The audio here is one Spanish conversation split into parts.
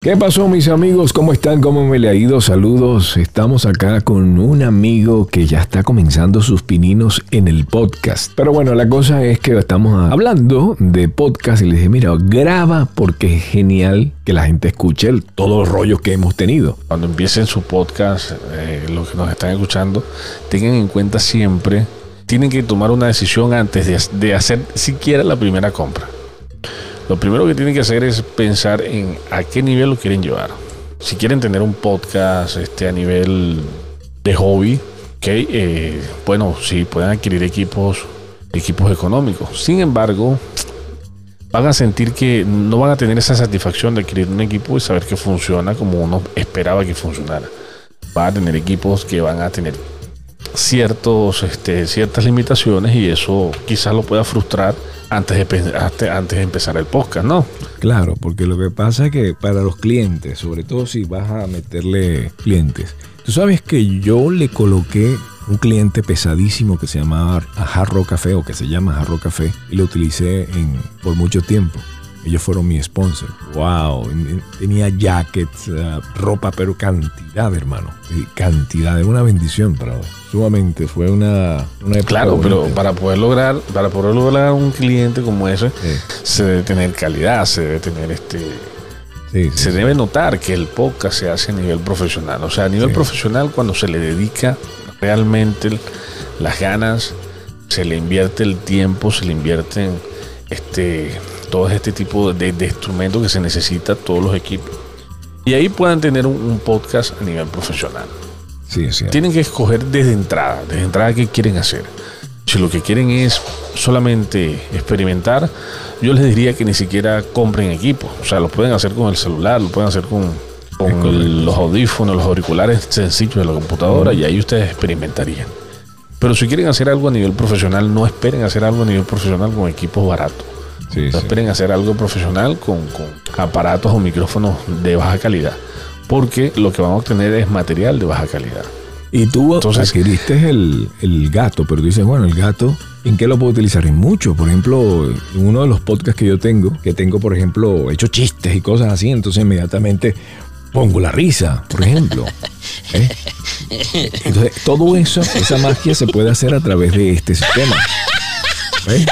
¿Qué pasó mis amigos? ¿Cómo están? ¿Cómo me le ha ido? Saludos. Estamos acá con un amigo que ya está comenzando sus pininos en el podcast. Pero bueno, la cosa es que estamos hablando de podcast y le dije, mira, graba porque es genial que la gente escuche todos los rollos que hemos tenido. Cuando empiecen su podcast, eh, los que nos están escuchando, tengan en cuenta siempre, tienen que tomar una decisión antes de hacer siquiera la primera compra. Lo primero que tienen que hacer es pensar en a qué nivel lo quieren llevar. Si quieren tener un podcast este, a nivel de hobby, eh, bueno, sí, pueden adquirir equipos, equipos económicos. Sin embargo, van a sentir que no van a tener esa satisfacción de adquirir un equipo y saber que funciona como uno esperaba que funcionara. Van a tener equipos que van a tener ciertos, este, ciertas limitaciones y eso quizás lo pueda frustrar antes de, antes de empezar el podcast, ¿no? Claro, porque lo que pasa es que para los clientes, sobre todo si vas a meterle clientes, tú sabes que yo le coloqué un cliente pesadísimo que se llamaba Jarro Café o que se llama Jarro Café y lo utilicé en, por mucho tiempo. Ellos fueron mi sponsor. Wow, tenía jackets, eh, ropa, pero cantidad, hermano. Cantidad, es una bendición para vos. Sumamente, fue una, una Claro, pero para poder lograr, para poder lograr un cliente como ese, se debe tener calidad, se debe tener este. se debe notar que el podcast se hace a nivel profesional. O sea, a nivel profesional, cuando se le dedica realmente las ganas, se le invierte el tiempo, se le invierten este todo este tipo de, instrumentos que se necesita, todos los equipos. Y ahí puedan tener un, podcast a nivel profesional. Sí, sí. Tienen que escoger desde entrada, desde entrada qué quieren hacer. Si lo que quieren es solamente experimentar, yo les diría que ni siquiera compren equipos. O sea, lo pueden hacer con el celular, lo pueden hacer con, con los audífonos, los auriculares sencillos de la computadora y ahí ustedes experimentarían. Pero si quieren hacer algo a nivel profesional, no esperen hacer algo a nivel profesional con equipos baratos. No esperen hacer algo profesional con, aparatos o micrófonos de baja calidad. Porque lo que van a obtener es material de baja calidad. Y tú Entonces, adquiriste el, el gato, pero dices, bueno, el gato, ¿en qué lo puedo utilizar? En mucho. Por ejemplo, en uno de los podcasts que yo tengo, que tengo, por ejemplo, hecho chistes y cosas así, entonces inmediatamente pongo la risa, por ejemplo. ¿Eh? Entonces, todo eso, esa magia se puede hacer a través de este sistema. ¿Eh?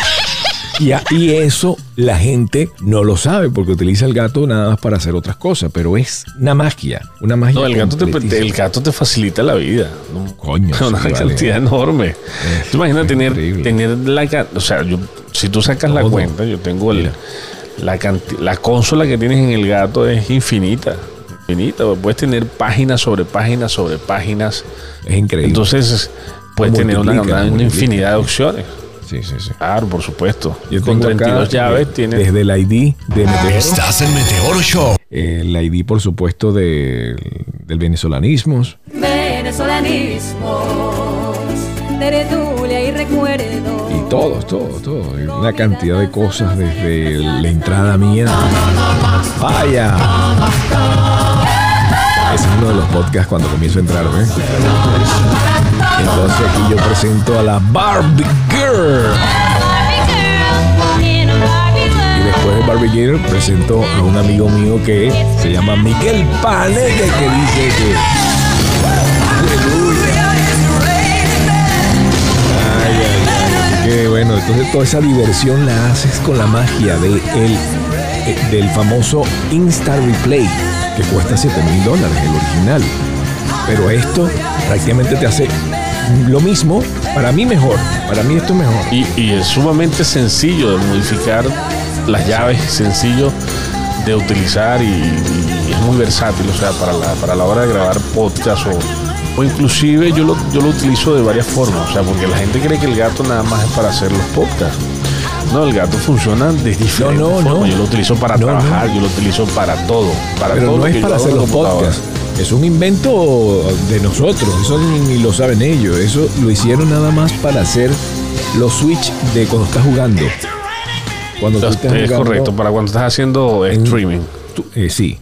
Y, eso la gente no lo sabe porque utiliza el gato nada más para hacer otras cosas, pero es una magia, una magia. No, el gato, te, el gato te facilita la vida. Coño. Una cantidad enorme. tú imaginas tener, tener la... O sea, yo, si tú sacas la cuenta, yo tengo el, la, la consola que tienes en el gato es infinita infinita. Puedes tener páginas sobre páginas sobre páginas. Es increíble. Entonces, puedes tener una, infinidad de opciones. Sí, sí, sí. Claro, por supuesto. Yo Con 32 llaves tiene Desde el ID de Meteoro. Estás en Meteoro Show. El ID, por supuesto, de, del venezolanismo. Venezolanismos. Teredulia y recuerdo. Y todo, todo, todo. Una cantidad de cosas desde la entrada mía. Vaya. Ese es uno de los podcasts cuando comienzo a entrar, ¿eh? Entonces aquí yo presento a la Barbie Girl. Y después de Barbie Girl presento a un amigo mío que se llama Miguel Paneque que dice que... Que bueno, entonces toda esa diversión la haces con la magia de el, eh, del famoso Insta Replay que cuesta 7 mil dólares, el original. Pero esto prácticamente te hace lo mismo, para mí mejor, para mí esto es mejor. Y, es sumamente sencillo de modificar las llaves, sencillo de utilizar y, es muy versátil, o sea, para la, para la hora de grabar podcast o, o inclusive yo lo, yo lo utilizo de varias formas, o sea, porque la gente cree que el gato nada más es para hacer los podcasts. No, el gato funciona de diferentes no, no, No. Yo lo utilizo para trabajar, yo lo utilizo para todo. Para Pero todo no es para hacer los podcasts. Es un invento de nosotros, eso ni, lo saben ellos. Eso lo hicieron nada más para hacer los switch de cuando estás jugando. Cuando tú estás es correcto, para cuando estás haciendo streaming. Eh, sí,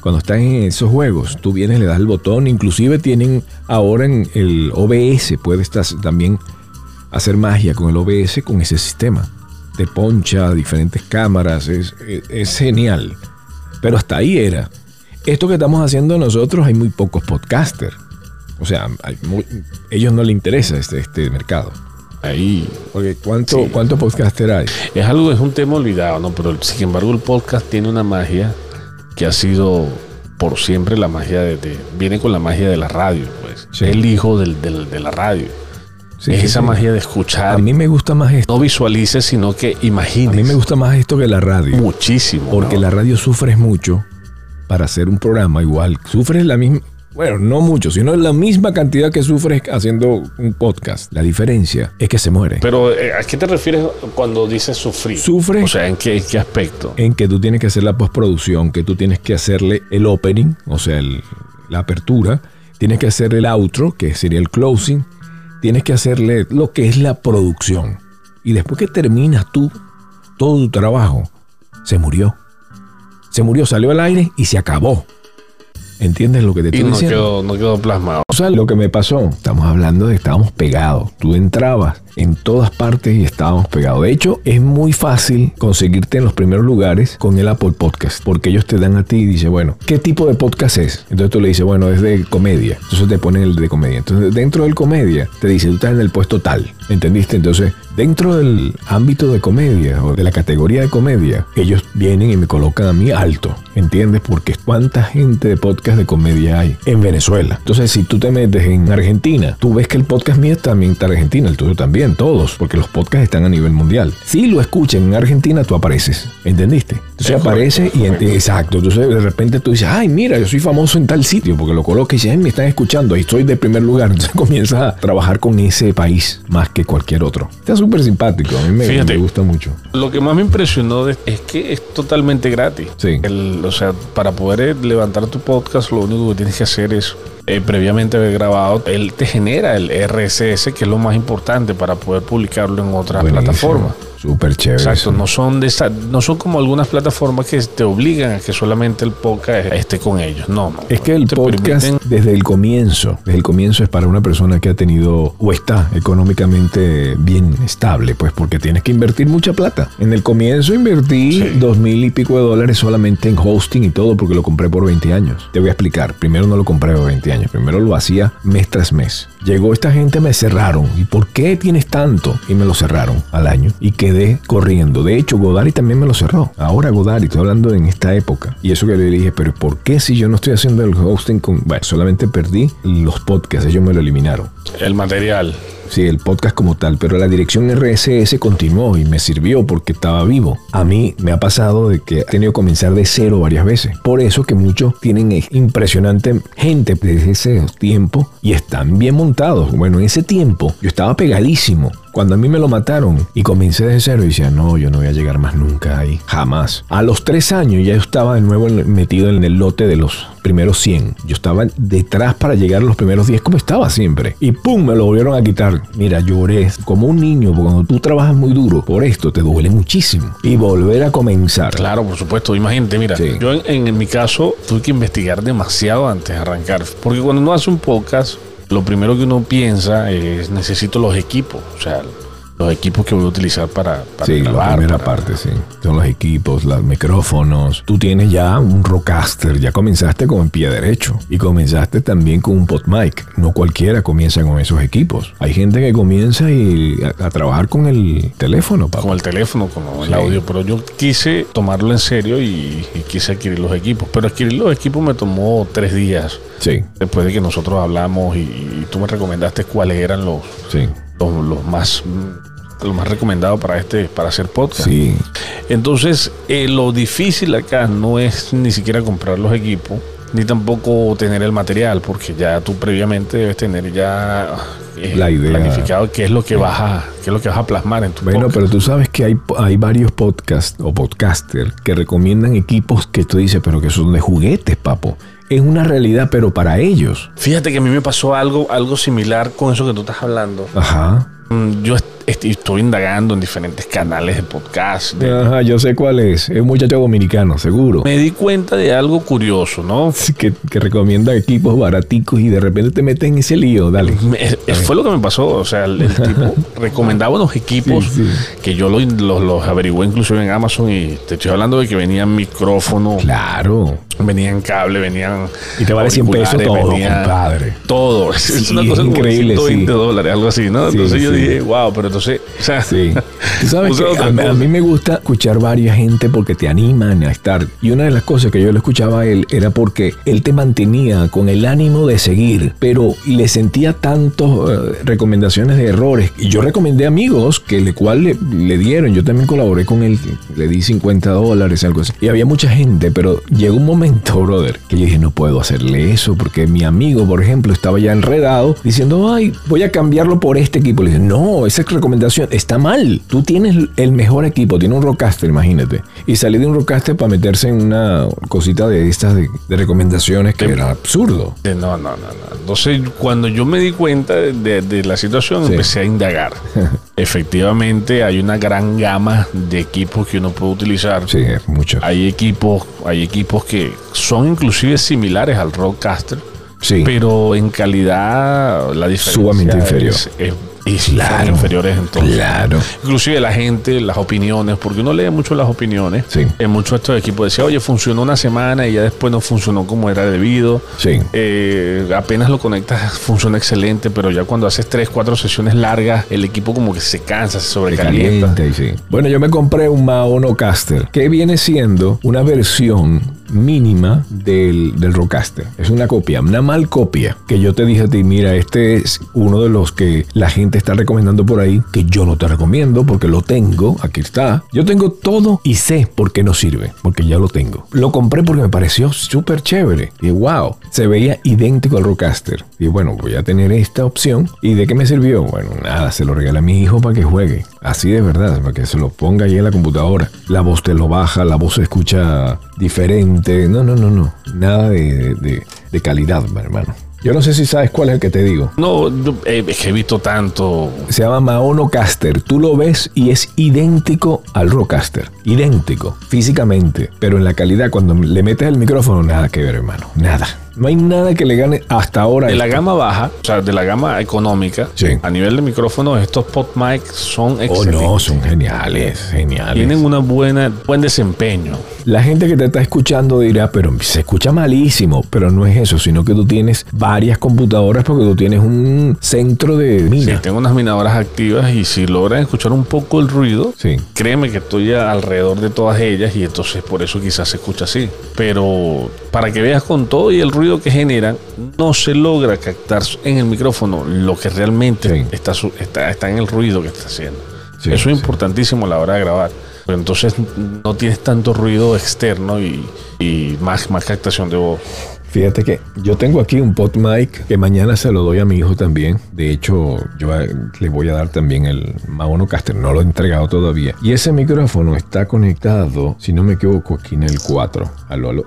cuando estás en esos juegos, tú vienes, le das el botón, inclusive tienen ahora en el OBS, puedes también hacer magia con el OBS con ese sistema te poncha diferentes cámaras, es, es, genial. Pero hasta ahí era. Esto que estamos haciendo nosotros hay muy pocos podcasters. O sea, hay muy- ellos no les interesa este, este mercado. Ahí Porque ¿cuánto, Sí. ¿cuántos podcasters hay? es algo, es un tema olvidado, ¿no? Pero sin embargo el podcast tiene una magia que ha sido por siempre la magia de, de- viene con la magia de la radio, pues. Sí. Es el hijo del- del- de la radio. Sí, es esa magia de escuchar. A mí me gusta más esto. no visualices, sino que A imagines. mí me gusta más esto que la radio. muchísimo. Porque ¿no? la radio sufres mucho para hacer un programa igual. Sufres la misma, bueno, no mucho, sino la misma cantidad que sufres haciendo un podcast. La diferencia es que se muere. Pero eh, ¿a qué te refieres cuando dices sufrir? Sufre. O sea, ¿en qué, en qué aspecto? en que tú tienes que hacer la postproducción, que tú tienes que hacerle el opening, o sea, el- la apertura, tienes que hacer el outro, que sería el closing, tienes que hacerle lo que es la producción. Y después que terminas tú todo tu trabajo, se murió. Se murió, salió al aire y se acabó. ¿Entiendes lo que te Y estoy no diciendo? quedó, no quedó plasmado. O sea, lo que me pasó, estamos hablando de que estábamos pegados. Tú entrabas en todas partes y estábamos pegados. De hecho, es muy fácil conseguirte en los primeros lugares con el Apple Podcast, porque ellos te dan a ti y dicen, bueno, ¿qué tipo de podcast es? Entonces tú le dices, bueno, es de comedia. Entonces te ponen el de comedia. Entonces dentro del comedia te dice, tú estás en el puesto tal. ¿Entendiste? Entonces, dentro del ámbito de comedia o de la categoría de comedia, ellos vienen y me colocan a mí alto. ¿Entiendes? Porque cuánta gente de podcast de comedia hay en Venezuela. Entonces, si tú te metes en Argentina, tú ves que el podcast mío también está en Argentina, el tuyo también, todos, porque los podcasts están a nivel mundial. Si lo escuchan en Argentina, tú apareces. ¿Entendiste? Entonces Es aparece y exacto. Entonces de repente tú dices, ay, mira, yo soy famoso en tal sitio, porque lo colocas y dices, ay, me están escuchando, y estoy de primer lugar. Entonces comienzas a trabajar con ese país más que cualquier otro. Está súper simpático, a mí me, Fíjate. me gusta mucho. Lo que más me impresionó es que es totalmente gratis. Sí. El- o sea, para poder eh, levantar tu podcast, lo único que tienes que hacer es eh, previamente haber grabado. Él te genera el RSS, que es lo más importante para poder publicarlo en otras Buenísimo. plataformas. Súper chévere. Exacto, no son de esa- no son como algunas plataformas que te obligan a que solamente el podcast esté con ellos. No. Es que el podcast permiten- desde el comienzo, desde el comienzo es para una persona que ha tenido o está económicamente bien estable, pues porque tienes que invertir mucha plata. En el comienzo invertí Sí. dos mil y pico de dólares solamente en hosting y todo porque lo compré por 20 años. Te voy a explicar. Primero no lo compré por 20 años, primero lo hacía mes tras mes. Llegó esta gente, me cerraron. ¿Y por qué tienes tanto? Y me lo cerraron al año y quedé corriendo. De hecho, Godari también me lo cerró. Ahora Godari, estoy hablando en esta época. Y eso que le dije, pero ¿por qué si yo no estoy haciendo el hosting con... Bueno, solamente perdí los podcasts, ellos me lo eliminaron. el material. Sí, el podcast como tal, pero la dirección RSS continuó y me sirvió porque estaba vivo. A mí me ha pasado de que he tenido que comenzar de cero varias veces. Por eso que muchos tienen impresionante gente desde ese tiempo y están bien montados. Bueno, en ese tiempo yo estaba pegadísimo. Cuando a mí me lo mataron y comencé desde cero y decía, no, yo no voy a llegar más nunca ahí, jamás. A los tres años ya yo estaba de nuevo metido en el lote de los primeros 100. Yo estaba detrás para llegar a los primeros 10 como estaba siempre. Y pum, me lo volvieron a quitar. Mira, lloré como un niño, porque cuando tú trabajas muy duro por esto, te duele muchísimo. Y volver a comenzar. Claro, por supuesto. Imagínate, mira, Sí. yo en, en mi caso tuve que investigar demasiado antes de arrancar. Porque cuando uno hace un podcast, lo primero que uno piensa es necesito los equipos. O sea, los equipos que voy a utilizar para, para Sí, grabar. la primera para- parte, sí. Son los equipos, los micrófonos. Tú tienes ya un rockcaster, ya comenzaste con el pie derecho. Y comenzaste también con un pot mic. No cualquiera comienza con esos equipos. Hay gente que comienza y a, a trabajar con el teléfono, papá. Con el teléfono, con el Sí. audio, pero yo quise tomarlo en serio y, y quise adquirir los equipos. Pero adquirir los equipos me tomó tres días Sí, después de que nosotros hablamos y, y tú me recomendaste cuáles eran los, sí, los, los más los más recomendados para este para hacer podcast. sí. Entonces, eh, lo difícil acá no es ni siquiera comprar los equipos, ni tampoco tener el material, porque ya tú previamente debes tener ya eh, La idea. planificado qué es lo que vas a, qué es lo que vas a plasmar en tu Bueno, podcast. pero tú sabes que hay, hay varios podcasts o podcasters que recomiendan equipos que tú dices, pero que son de juguetes, papo. Es una realidad, pero para ellos. Fíjate que a mí me pasó algo, algo similar con eso que tú estás hablando. Ajá. Mm, Yo est- est- estoy indagando en diferentes canales de podcast. de- Ajá, yo sé cuál es. Es un muchacho dominicano, seguro. Me di cuenta de algo curioso, ¿no? que, que recomienda equipos baraticos y de repente te metes en ese lío, dale. Me- eh, fue lo que me pasó. O sea, el, el tipo recomendaba unos equipos Sí, sí. que yo los, los, los averigüé inclusive en Amazon y te estoy hablando de que venían micrófonos, Claro. Venían cable, venían. Y te vale 100 pesos todo, compadre. Todo. Es, es Sí, una cosa como increíble, 120 sí. dólares, algo así, ¿no? Sí, Entonces yo sí. dije, wow, pero entonces. O sea, Sí. Tú sabes que a, mí- a mí me gusta escuchar varias gente porque te animan a estar. Y una de las cosas que yo le escuchaba a él era porque él te mantenía con el ánimo de seguir, pero le sentía tantas recomendaciones de errores. Y yo recomendé amigos que le cual le, le dieron. Yo también colaboré con él, le di 50 dólares, algo así. Y había mucha gente, pero llegó un momento, brother, que yo dije, no puedo hacerle eso porque mi amigo, por ejemplo, estaba ya enredado diciendo, ay, voy a cambiarlo por este equipo. Le dije, no, esa recomendación está mal. Tú tienes el mejor equipo, tienes un Rockcaster, imagínate. Y salí de un Rockcaster para meterse en una cosita de estas de, de recomendaciones que era absurdo. Eh, No, no, no, no. Entonces, cuando yo me di cuenta de, la situación, Sí. empecé a indagar. Efectivamente, hay una gran gama de equipos que uno puede utilizar. Sí, es mucho. Hay equipos, hay equipos que son inclusive similares al Roadcaster, Sí. pero en calidad la diferencia Sumamente inferior. es- es- son Claro. inferiores entonces. Claro. Inclusive la gente, las opiniones, porque uno lee mucho las opiniones. Sí. En muchos de estos equipos decía, oye, funcionó una semana y ya después no funcionó como era debido. Sí. Eh, apenas lo conectas, funciona excelente, pero ya cuando haces tres, cuatro sesiones largas, el equipo como que se cansa, se Se sobrecalienta. calienta sí. Bueno, yo me compré un Maono Caster que viene siendo una versión mínima del, del Rodecaster. Es una copia, una mal copia que yo te dije a ti, mira, este es uno de los que la gente está recomendando por ahí, que yo no te recomiendo porque lo tengo, aquí está. Yo tengo todo y sé por qué no sirve, porque ya lo tengo. Lo compré porque me pareció súper chévere. Y wow, se veía idéntico al Rodecaster. Y bueno, voy a tener esta opción. ¿Y de qué me sirvió? Bueno, nada, se lo regalé a mi hijo para que juegue. Así de verdad, para que se lo ponga ahí en la computadora. La voz te lo baja, la voz se escucha diferente. No, no, no, no. Nada de, de- de calidad, hermano. Yo no sé si sabes cuál es el que te digo. No, eh, es que he visto tanto. Se llama Maono Caster. Tú lo ves y es idéntico al Rodecaster. Idéntico, físicamente. Pero en la calidad, cuando le metes el micrófono, nada que ver, hermano. Nada. No hay nada que le gane hasta ahora. De la gama baja, o sea, de la gama económica, Sí. a nivel de micrófonos, estos pot mic son Oh, excelentes. no, son geniales, geniales. Tienen una buena, buen desempeño. La gente que te está escuchando dirá, pero se escucha malísimo, pero no es eso, sino que tú tienes varias computadoras porque tú tienes un centro de Sí, mina. tengo unas minadoras activas y si logran escuchar un poco el ruido, Sí. créeme que estoy alrededor de todas ellas y entonces por eso quizás se escucha así. Pero para que veas con todo y el ruido que generan, no se logra captar en el micrófono lo que realmente Sí. está, está, está en el ruido que está haciendo. Sí, eso es importantísimo a la hora de grabar. Pero entonces no tienes tanto ruido externo y, y más, más captación de voz. Fíjate que yo tengo aquí un pot mic que mañana se lo doy a mi hijo también. De hecho, yo le voy a dar también el Maono Caster. No lo he entregado todavía. Y ese micrófono está conectado, si no me equivoco, aquí en el 4. Aló, aló.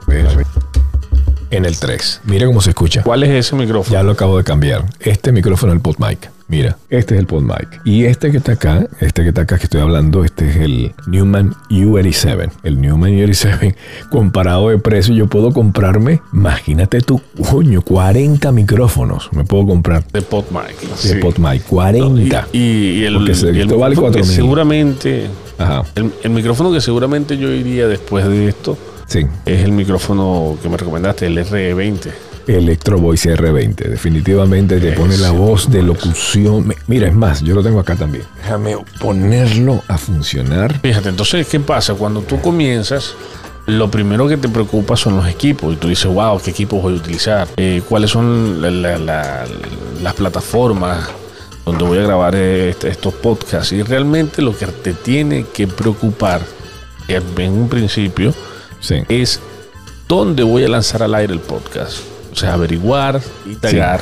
En el 3. Mira cómo se escucha. ¿Cuál es ese micrófono? Ya lo acabo de cambiar. Este micrófono es el pod mic. Mira, este es el pod mic. Y este que está acá, este que está acá que estoy hablando, este es el Newman U87. El Newman U87, comparado de precio, yo puedo comprarme, imagínate tú, coño, 40 micrófonos. Me puedo comprar De pot mic. de sí. pod mic. 40. Y, y el, Porque se- y el vale micrófono que 4.000. seguramente Ajá, el, el micrófono que seguramente yo iría después de esto sí. es el micrófono que me recomendaste, el RE20. Electro Voice R20. Definitivamente te pone la voz de locución. Mira, es más, yo lo tengo acá también. Déjame ponerlo a funcionar. Fíjate, entonces, ¿qué pasa? Cuando tú comienzas, lo primero que te preocupa son los equipos. Y tú dices, wow, ¿qué equipos voy a utilizar? Eh, ¿Cuáles son la- la- la- las plataformas donde voy a grabar este- estos podcasts? Y realmente lo que te tiene que preocupar en un principio Sí. es dónde voy a lanzar al aire el podcast. O sea, averiguar y tagar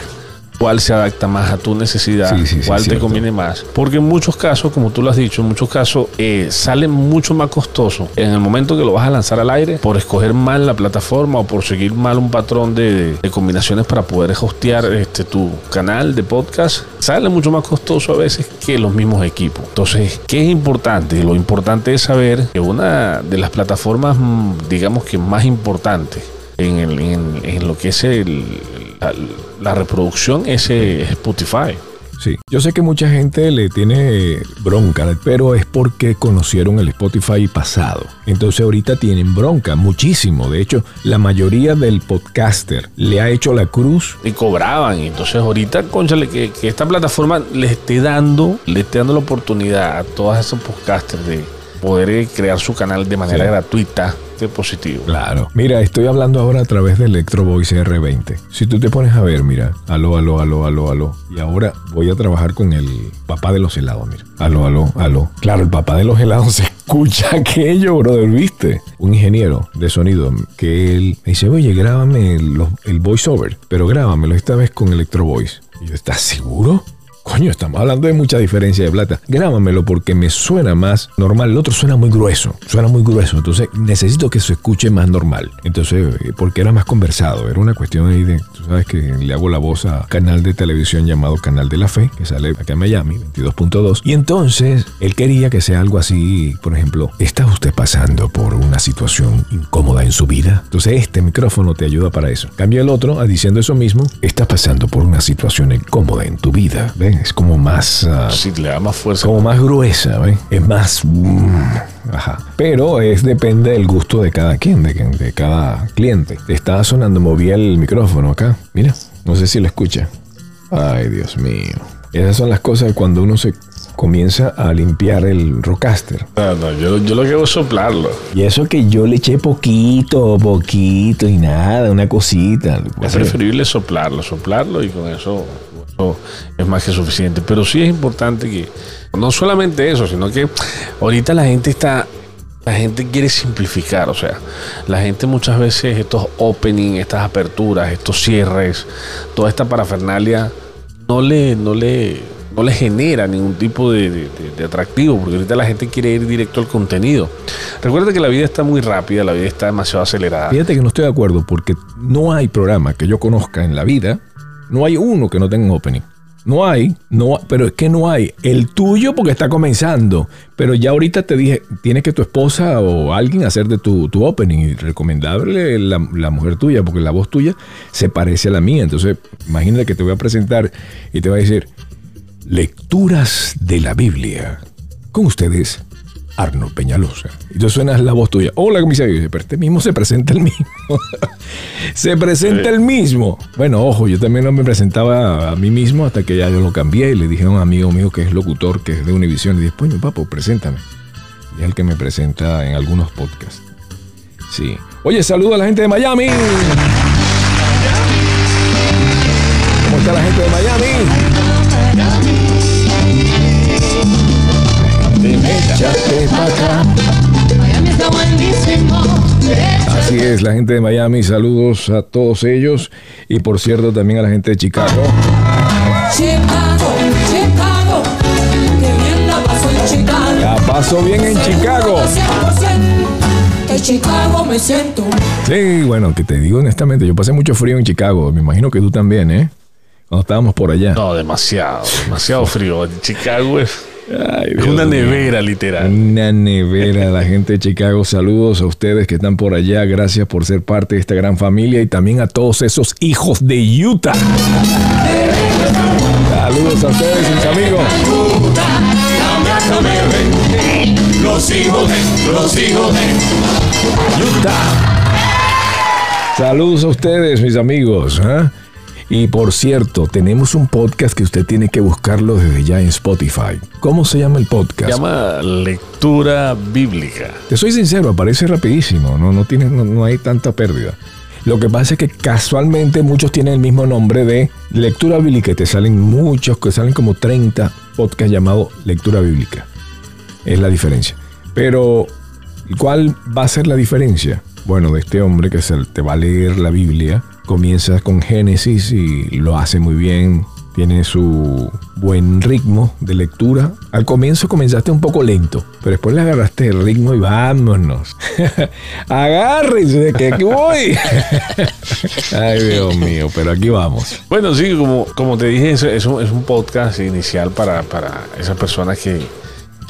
cuál se adapta más a tu necesidad, Sí, sí, sí, cuál te cierto. conviene más. Porque en muchos casos, como tú lo has dicho, en muchos casos eh, sale mucho más costoso en el momento que lo vas a lanzar al aire por escoger mal la plataforma o por seguir mal un patrón de, de combinaciones para poder hostear este, tu canal de podcast. Sale mucho más costoso a veces que los mismos equipos. Entonces, ¿qué es importante? Lo importante es saber que una de las plataformas, mm, digamos que más importantes en, el- en- en lo que es el- la, la reproducción es eh, Spotify. Sí, yo sé que mucha gente le tiene bronca, pero es porque conocieron el Spotify pasado. Entonces ahorita tienen bronca, muchísimo. De hecho, la mayoría del podcaster le ha hecho la cruz. Y cobraban. Entonces ahorita, conchale, que, que esta plataforma les esté dando, le esté dando la oportunidad a todos esos podcasters de poder eh, crear su canal de manera Sí. gratuita, qué positivo. Claro. Mira, estoy hablando ahora a través de Electro Voice R20. Si tú te pones a ver, mira, aló, aló, aló, aló, aló. Y ahora voy a trabajar con el papá de los helados, mira. Aló, aló, aló. Claro, el papá de los helados se escucha aquello, brother, ¿viste? Un ingeniero de sonido que él me dice, oye, grábame el, el voiceover, pero grábamelo esta vez con Electro Voice. Y yo, ¿estás seguro? Coño, estamos hablando de mucha diferencia de plata. Grábamelo porque me suena más normal. El otro suena muy grueso. Suena muy grueso. Entonces necesito que se escuche más normal. Entonces, eh, porque era más conversado. Era una cuestión ahí de, tú sabes que le hago la voz a canal de televisión llamado Canal de la Fe, que sale acá en Miami, 22.2. Y entonces él quería que sea algo así, por ejemplo, ¿está usted pasando por una situación incómoda en su vida? Entonces este micrófono te ayuda para eso. Cambia el otro diciendo eso mismo, ¿está pasando por una situación incómoda en tu vida? ¿Ven? Es como más... ah, Si le da más fuerza. como más gruesa, ¿ves? Es más... mm, ajá. Pero es depende del gusto de cada quien, de, de cada cliente. Te estaba sonando, moví el micrófono acá. Mira, no sé si lo escucha. Ay, Dios mío. Esas son las cosas de cuando uno se comienza a limpiar el Rocaster. No, no, yo, yo lo que hago es soplarlo. Y eso que yo le eché poquito, poquito y nada, una cosita. Es preferible soplarlo, soplarlo y con eso, es más que suficiente. Pero sí es importante que, no solamente eso, sino que ahorita la gente está, la gente quiere simplificar, o sea, la gente muchas veces estos opening, estas aperturas, estos cierres, toda esta parafernalia, no le, no le, no le genera ningún tipo de- de atractivo, porque ahorita la gente quiere ir directo al contenido. Recuerda que la vida está muy rápida, la vida está demasiado acelerada. Fíjate que no estoy de acuerdo porque no hay programa que yo conozca en la vida, no hay uno que no tenga un opening. No hay, no, pero es que no hay. El tuyo porque está comenzando, pero ya ahorita te dije, tienes que tu esposa o alguien hacer de tu, tu opening y recomendable la, la mujer tuya porque la voz tuya se parece a la mía. Entonces, imagínate que te voy a presentar y te voy a decir, lecturas de la Biblia. Con ustedes, Arnold Peñalosa. Y tú suenas la voz tuya. Hola, comisario. Pero este mismo se presenta el mismo. se presenta el mismo. Bueno, ojo, yo también no me presentaba a mí mismo hasta que ya yo lo cambié y le dije a un amigo mío que es locutor, que es de Univision, y dije, coño, papo, preséntame. Y es el que me presenta en algunos podcasts. Sí. Oye, saludo a la gente de Miami. ¿Cómo está la gente de Miami? Es, la gente de Miami, saludos a todos ellos y por cierto también a la gente de Chicago. Chicago, Chicago. Que bien la paso en Chicago. La paso bien en Chicago. 100%. Que Chicago me siento. Sí, bueno, que te digo honestamente, yo pasé mucho frío en Chicago, me imagino que tú también, ¿eh? Cuando estábamos por allá. No, demasiado, demasiado frío. Chicago es, Ay, una nevera, literal. Una nevera, la gente de Chicago. Saludos a ustedes que están por allá. Gracias por ser parte de esta gran familia y también a todos esos hijos de Utah. Saludos a ustedes, mis amigos. Los hijos de, los hijos de. Saludos a ustedes, mis amigos. ¿ah? Y por cierto, tenemos un podcast que usted tiene que buscarlo desde ya en Spotify. ¿Cómo se llama el Se podcast? llama lectura bíblica. Te soy sincero, aparece rapidísimo, no, no, tiene, no, no hay tanta pérdida. Lo que pasa es que casualmente muchos tienen el mismo nombre de lectura bíblica. y Te salen muchos, que salen como 30 podcasts llamados lectura bíblica. Es la diferencia. Pero, ¿cuál va a ser la diferencia? Bueno, de este hombre que se te va a leer la Biblia, comienza con Génesis y lo hace muy bien, tiene su buen ritmo de lectura. Al comienzo comenzaste un poco lento, pero después le agarraste el ritmo y vámonos. Agárrense, que aquí voy. Ay, Dios mío, pero aquí vamos. Bueno, sí, como, como te dije, es, un, es un podcast inicial para, para esas personas que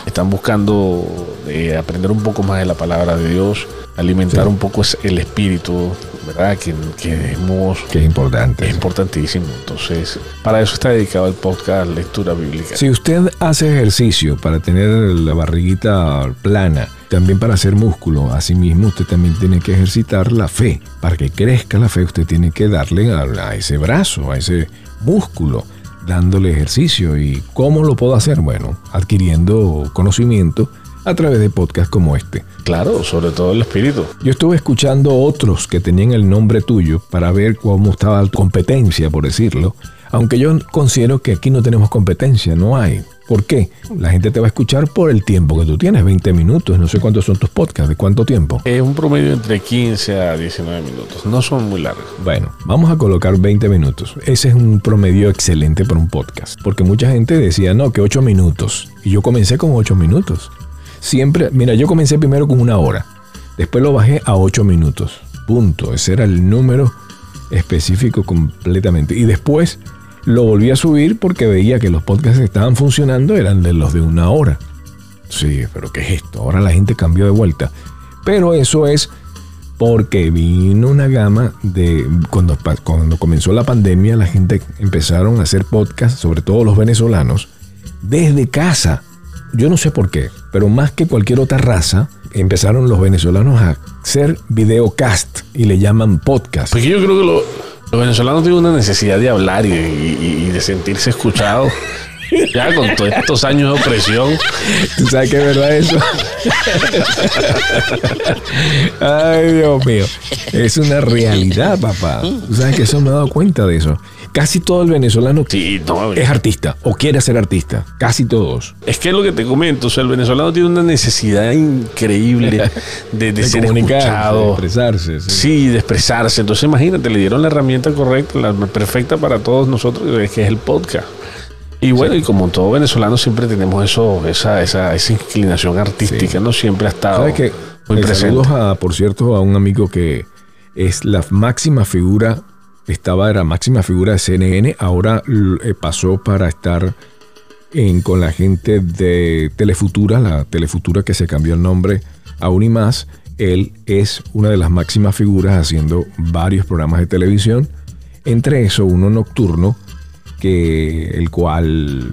están buscando eh, aprender un poco más de la palabra de Dios, alimentar Sí. un poco el espíritu, ¿verdad? Que, que hemos- Que es importante. es importantísimo. Entonces, para eso está dedicado el podcast Lectura Bíblica. Si usted hace ejercicio para tener la barriguita plana, también para hacer músculo, asimismo usted también tiene que ejercitar la fe. Para que crezca la fe, usted tiene que darle a, a ese brazo, a ese músculo, dándole ejercicio. ¿Y cómo lo puedo hacer? Bueno, adquiriendo conocimiento a través de podcasts como este. Claro, sobre todo el espíritu. Yo estuve escuchando otros que tenían el nombre tuyo para ver cómo estaba tu competencia, por decirlo. Aunque yo considero que aquí no tenemos competencia, no hay. ¿Por qué? La gente te va a escuchar por el tiempo que tú tienes, 20 minutos. No sé cuántos son tus podcasts, ¿de cuánto tiempo? Es un promedio entre 15 a 19 minutos. No son muy largos. Bueno, vamos a colocar 20 minutos. Ese es un promedio excelente para un podcast. Porque mucha gente decía, no, que 8 minutos. Y yo comencé con 8 minutos. Siempre, mira, yo comencé primero con una hora. Después lo bajé a 8 minutos. Punto. Ese era el número específico completamente. Y después lo volví a subir porque veía que los podcasts estaban funcionando eran de los de una hora. Sí, pero ¿qué es esto? Ahora la gente cambió de vuelta. Pero eso es porque vino una gama de cuando, cuando comenzó la pandemia la gente empezaron a hacer podcast sobre todo los venezolanos desde casa yo no sé por qué pero más que cualquier otra raza empezaron los venezolanos a hacer videocast y le llaman podcast Porque yo creo que lo- los venezolanos tienen una necesidad de hablar y, y- de sentirse escuchados. Ya con todos estos años de opresión. ¿Tú sabes qué es verdad eso? Ay, Dios mío. Es una realidad, papá. Tú sabes que eso me he dado cuenta de eso. Casi todo el venezolano Sí, no, es artista o quiere ser artista. Casi todos. Es que es lo que te comento, o sea, el venezolano tiene una necesidad increíble de, de ser comunicarse, de escuchado. expresarse. sí. Sí, de expresarse. Entonces, imagínate, le dieron la herramienta correcta, la perfecta para todos nosotros, que es el podcast. Y bueno, y como todo venezolano siempre tenemos eso, esa, esa, esa inclinación artística, no siempre ha estado muy Eh, presente. Saludos a, por cierto, a un amigo que es la máxima figura, estaba, era máxima figura de CNN, ahora eh, pasó para estar en- con la gente de Telefutura, la Telefutura que se cambió el nombre a Unimás. Él es una de las máximas figuras haciendo varios programas de televisión, entre eso uno nocturno, que el cual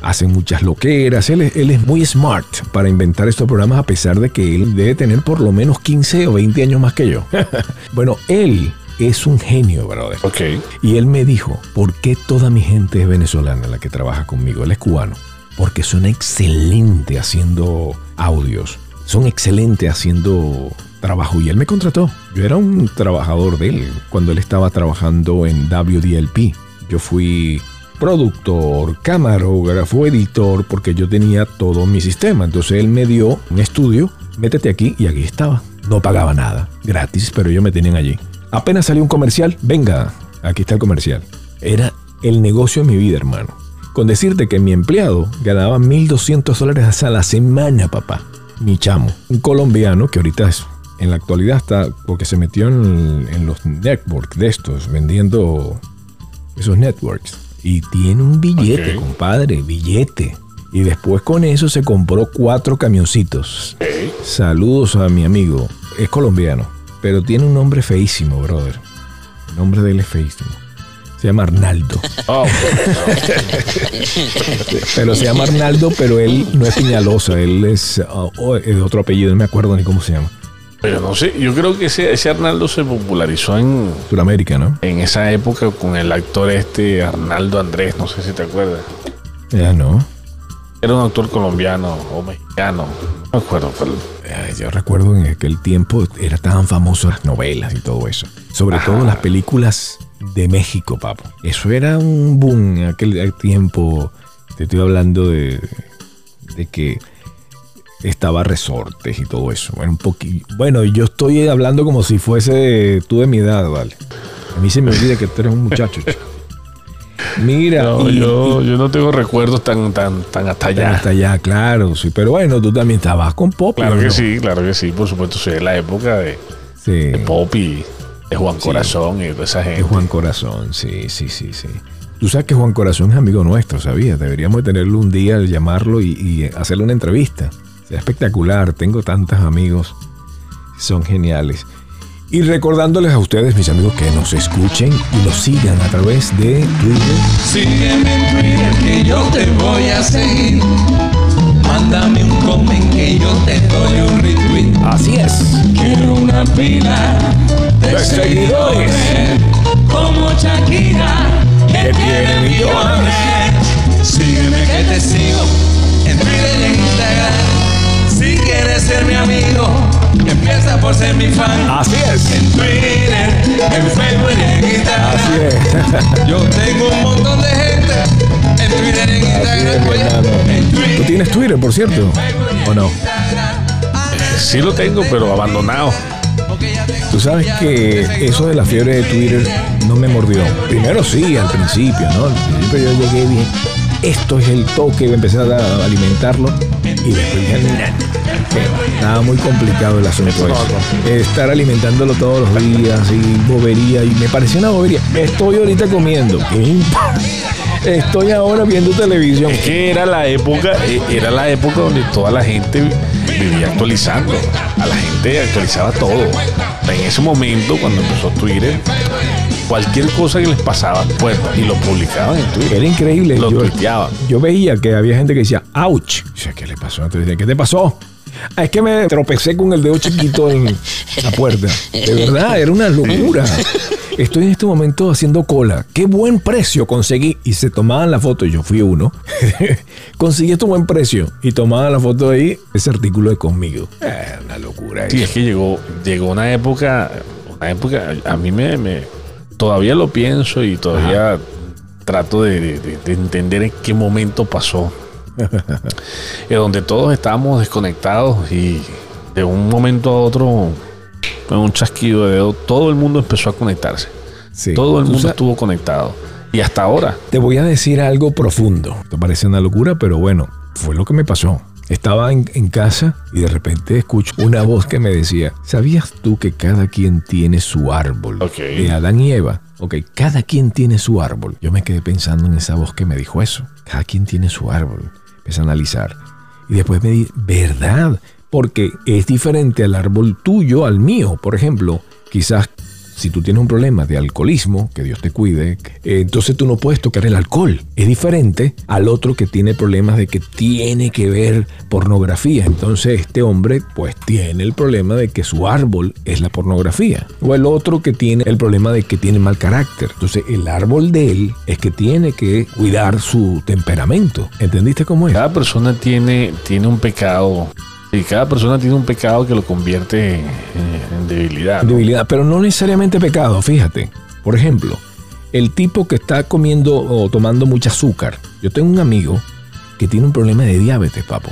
hace muchas loqueras. Él, es- él es muy smart para inventar estos programas a pesar de que él debe tener por lo menos 15 o 20 años más que yo. bueno, él es un genio, brother. Ok. Y él me dijo, ¿por qué toda mi gente es venezolana la que trabaja conmigo? Él es cubano. Porque son excelentes haciendo audios. Son excelentes haciendo trabajo. Y él me contrató. Yo era un trabajador de él cuando él estaba trabajando en WDLP. Yo fui productor, camarógrafo, editor, porque yo tenía todo mi sistema. Entonces él me dio un estudio, métete aquí y aquí estaba. No pagaba nada, gratis, pero ellos me tenían allí. Apenas salió un comercial, venga, aquí está el comercial. Era el negocio de mi vida, hermano. Con decirte que mi empleado ganaba 1.200 dólares a la semana, papá. Mi chamo, un colombiano que ahorita es, en la actualidad está, porque se metió en, en los networks de estos, vendiendo esos networks. Y tiene un billete, compadre, billete. Y después con eso se compró cuatro camioncitos. Saludos a mi amigo. Es colombiano, pero tiene un nombre feísimo, brother. El nombre de él es feísimo. Se llama Arnaldo. Oh, Pero se llama Arnaldo, pero él no es Piñalosa. Él es, ah, oh, es de otro apellido, no me acuerdo ni cómo se llama. Pero no sé, yo creo que ese, ese Arnaldo se popularizó en, Suramérica, ¿no? en esa época con el actor este Arnaldo Andrés, no sé si te acuerdas. Ya no. Era un actor colombiano o mexicano, no me acuerdo. pero- Yo recuerdo en aquel tiempo era tan famoso las novelas y todo eso. Sobre todo las películas de México, papo. Eso era un boom en aquel tiempo. Te estoy hablando de, de que estaba resortes y todo eso. Bueno, un poqui- bueno, yo estoy hablando como si fuese tú de mi edad, ¿vale? A mí se me olvida que tú eres un muchacho. chico. Mira, No, y- yo, yo no tengo recuerdos tan, tan, tan hasta allá. hasta allá, claro, sí. Pero bueno, tú también estabas con Pop. Claro ¿no? que sí, claro que sí, por supuesto, sí, la época de, Sí. de de Juan Corazón y de esa gente. De Juan Corazón, sí, sí, sí, sí. Tú sabes que Juan Corazón es amigo nuestro, ¿sabías? Deberíamos de tenerlo un día, llamarlo y, y hacerle una entrevista. Espectacular. Tengo tantos amigos. Son geniales. Y recordándoles a ustedes, mis amigos, que nos escuchen y nos sigan a través de Twitter. Sígueme en Twitter que yo te voy a seguir. Mándame un comment que yo te doy un retweet. Así es. Quiero una pila de, De seguidores. seguidores. Como Shakira que tiene millones. Sígueme que te sigo ser mi amigo, empieza por ser mi fan. Así es. En Twitter, en Facebook y en Instagram. Así es. Yo tengo un montón de gente en Twitter, en Instagram, oye, en ¿Tú Twitter. tienes Twitter, por cierto? ¿O no? Sí lo tengo, pero abandonado. Tú sabes que eso de la fiebre de Twitter no me mordió. Primero sí, al principio, ¿no? Al principio yo llegué bien. Esto es el toque, empecé a alimentarlo y después dije. Estaba muy complicado el asunto ese. Estar alimentándolo todos los días y bobería y me pareció una bobería. Estoy ahorita comiendo. Estoy ahora viendo televisión. Es que era la época, eh, era la época donde toda la gente vivía actualizando. A la gente actualizaba todo. En ese momento, cuando empezó Twitter, cualquier cosa que les pasaba, pues, y lo publicaban en Twitter. Era increíble. Lo Yo- tuiteaban. Yo veía que había gente que decía, ouch. O sea, ¿qué le pasó? Entonces ¿qué te pasó? "Ah, es que me tropecé con el dedo chiquito en la puerta. De verdad, era una locura. Estoy en este momento haciendo cola. Qué buen precio conseguí. Y se tomaban la foto. y Yo fui uno. conseguí este buen precio. Y tomaban la foto ahí. Ese artículo de conmigo. Eh, una locura. Sí, eso. es que llegó, llegó una época, una época, a mí me, me- todavía lo pienso y todavía trato de, de- de- de entender en qué momento pasó. Eh, donde todos estábamos desconectados y de un momento a otro, con un chasquido de dedo, todo el mundo empezó a conectarse. Sí. Todo el mundo estuvo conectado. Y hasta ahora. Te voy a decir algo profundo. Te parece una locura, pero bueno, fue lo que me pasó. Estaba en, en casa y de repente escucho una voz que me decía, ¿sabías tú que cada quien tiene su árbol? De Adán y Eva. Ok, cada quien tiene su árbol. Yo me quedé pensando en esa voz que me dijo eso. Cada quien tiene su árbol. Empecé a analizar. Y después me di, ¿verdad? Porque es diferente al árbol tuyo al mío. Por ejemplo, quizás si tú tienes un problema de alcoholismo, que Dios te cuide, eh, entonces tú no puedes tocar el alcohol. Es diferente al otro que tiene problemas de que tiene que ver pornografía. Entonces este hombre pues tiene el problema de que su árbol es la pornografía. O el otro que tiene el problema de que tiene mal carácter. Entonces el árbol de él es que tiene que cuidar su temperamento. ¿Entendiste cómo es? Cada persona tiene, tiene un pecado. Y cada persona tiene un pecado que lo convierte en, debilidad. Debilidad, pero no necesariamente pecado, fíjate. Por ejemplo, el tipo que está comiendo o tomando mucho azúcar. Yo tengo un amigo que tiene un problema de diabetes, papo.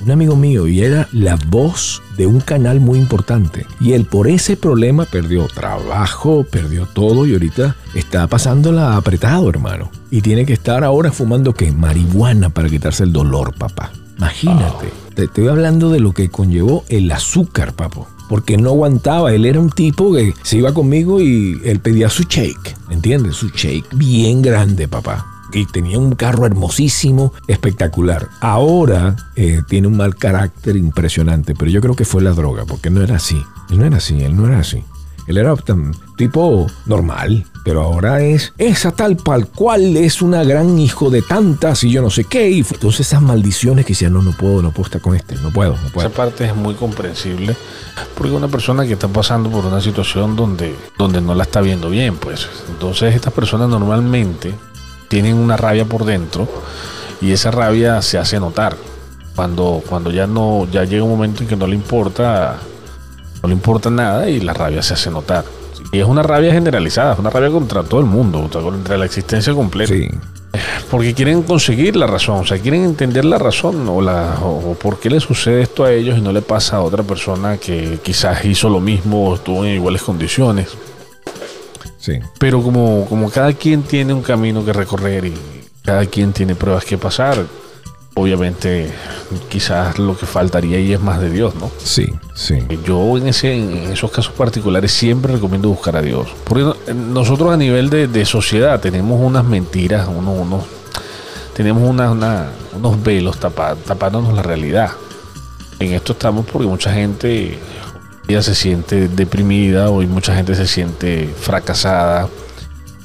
Un amigo mío y era la voz de un canal muy importante. Y él por ese problema perdió trabajo, perdió todo y ahorita está pasándola apretado, hermano. Y tiene que estar ahora fumando qué? Marihuana para quitarse el dolor, papá. Imagínate. Te estoy hablando de lo que conllevó el azúcar, papo. Porque no aguantaba. Él era un tipo que se iba conmigo y él pedía su shake. ¿Me entiendes? Su shake bien grande, papá. Y tenía un carro hermosísimo, espectacular. Ahora eh, tiene un mal carácter impresionante, pero yo creo que fue la droga, porque no era así. Él no era así, él no era así. Él era tipo normal, pero ahora es esa tal cual es una gran hijo de tantas y yo no sé qué. Y entonces esas maldiciones que decían, no, no puedo, no puedo estar con este, no puedo, no puedo. Esa parte es muy comprensible porque una persona que está pasando por una situación donde, donde no la está viendo bien, pues entonces estas personas normalmente tienen una rabia por dentro y esa rabia se hace notar cuando, cuando ya no ya llega un momento en que no le importa no le importa nada y la rabia se hace notar y es una rabia generalizada es una rabia contra todo el mundo contra, la existencia completa Sí, porque quieren conseguir la razón, o sea, quieren entender la razón o, la, o, o por qué le sucede esto a ellos y no le pasa a otra persona que quizás hizo lo mismo o estuvo en iguales condiciones. sí. Pero como, como cada quien tiene un camino que recorrer y cada quien tiene pruebas que pasar, obviamente quizás lo que faltaría ahí es más de Dios, ¿no? Sí, sí. Yo en, ese, en esos casos particulares siempre recomiendo buscar a Dios. Porque no- nosotros a nivel de, de sociedad tenemos unas mentiras, unos, unos- tenemos una- una- unos velos tapa- tapándonos la realidad. En esto estamos porque mucha gente día se siente deprimida, hoy mucha gente se siente fracasada,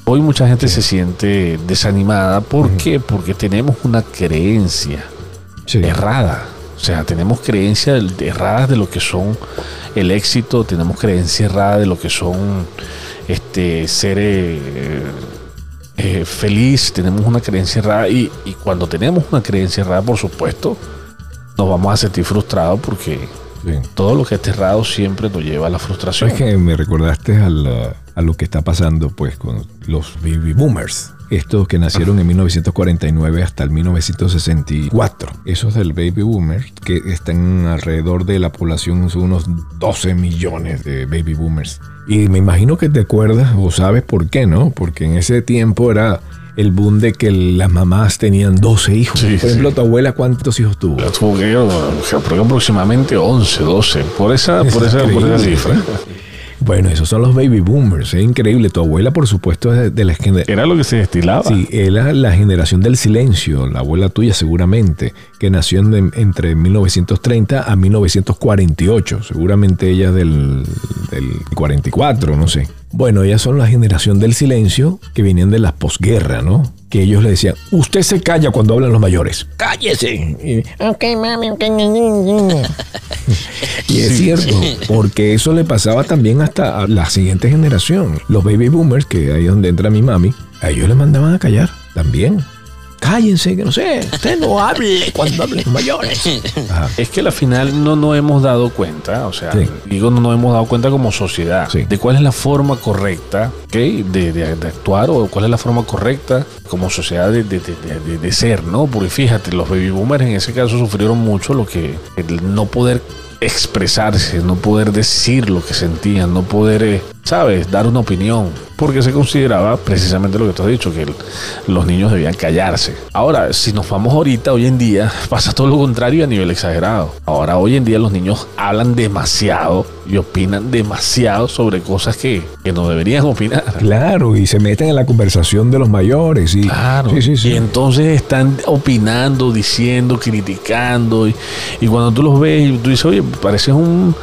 hoy mucha gente se siente desanimada. ¿Por qué? Porque tenemos una creencia sí. errada. O sea, tenemos creencias erradas de lo que son el éxito, tenemos creencias erradas de lo que son este ser eh, eh, feliz, tenemos una creencia errada y, y cuando tenemos una creencia errada, por supuesto, nos vamos a sentir frustrados porque sí. todo lo que es errado siempre nos lleva a la frustración. Es que me recordaste a, la- a lo que está pasando pues con los baby boomers. Estos que nacieron en 1949 hasta el 1964. Esos del baby boomer que están alrededor de la población, son unos 12 millones de baby boomers. Y me imagino que te acuerdas o sabes por qué, ¿no? Porque en ese tiempo era el boom de que las mamás tenían 12 hijos. Sí, por ejemplo, sí. tu abuela, ¿cuántos hijos tuvo? Tuvo que, creo que aproximadamente 11, 12, por esa, por esa, por esa cifra. Bueno, esos son los baby boomers. Es increíble. Tu abuela, por supuesto, es de, la generación. Era lo que se destilaba. Sí, era la generación del silencio, la abuela tuya seguramente, que nació en- entre 1930 a 1948, seguramente ella del, del 44, no sé. Bueno, ellas son la generación del silencio que venían de la posguerra, ¿no? Que ellos le decían, usted se calla cuando hablan los mayores, cállese. Y, Ok, mami, ok, y es cierto, porque eso le pasaba también hasta a la siguiente generación. Los baby boomers, que ahí es donde entra mi mami, a ellos les mandaban a callar también. Cállense, que no sé, usted no hable cuando hablen mayores. Ajá. Es que al final no nos hemos dado cuenta, o sea, Sí. digo, no nos hemos dado cuenta como sociedad Sí. de cuál es la forma correcta ¿ok? de, de- de actuar o cuál es la forma correcta como sociedad de, de- de- de- de ser, ¿no? Porque fíjate, los baby boomers en ese caso sufrieron mucho lo que el no poder expresarse, no poder decir lo que sentían, no poder, eh, ¿sabes?, dar una opinión, porque se consideraba precisamente lo que tú has dicho, que el- los niños debían callarse. Ahora, si nos vamos ahorita, hoy en día, pasa todo lo contrario a nivel exagerado. Ahora, hoy en día los niños hablan demasiado y opinan demasiado sobre cosas que, que no deberían opinar. Claro, y se meten en la conversación de los mayores. Y, Claro. Sí, sí, sí. Y entonces están opinando, diciendo, criticando. Y, y cuando tú los ves, y tú dices, oye, pareces un.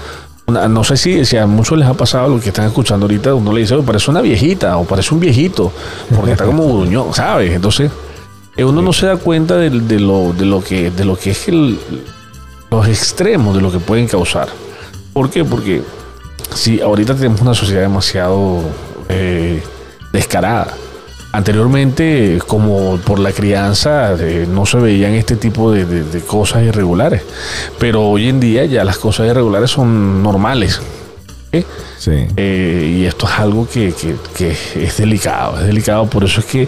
No sé si, si a muchos les ha pasado lo que están escuchando ahorita, uno le dice, oye, parece una viejita o parece un viejito, porque está como gruñón, ¿sabes? Entonces, eh, uno no se da cuenta de, de lo, de, lo que, de lo que es el- los extremos de lo que pueden causar. ¿Por qué? Porque si ahorita tenemos una sociedad demasiado eh, descarada. Anteriormente, como por la crianza, eh, no se veían este tipo de, de- de cosas irregulares. Pero hoy en día ya las cosas irregulares son normales. Sí. Eh, y esto es algo que, que- que es delicado, es delicado, por eso es que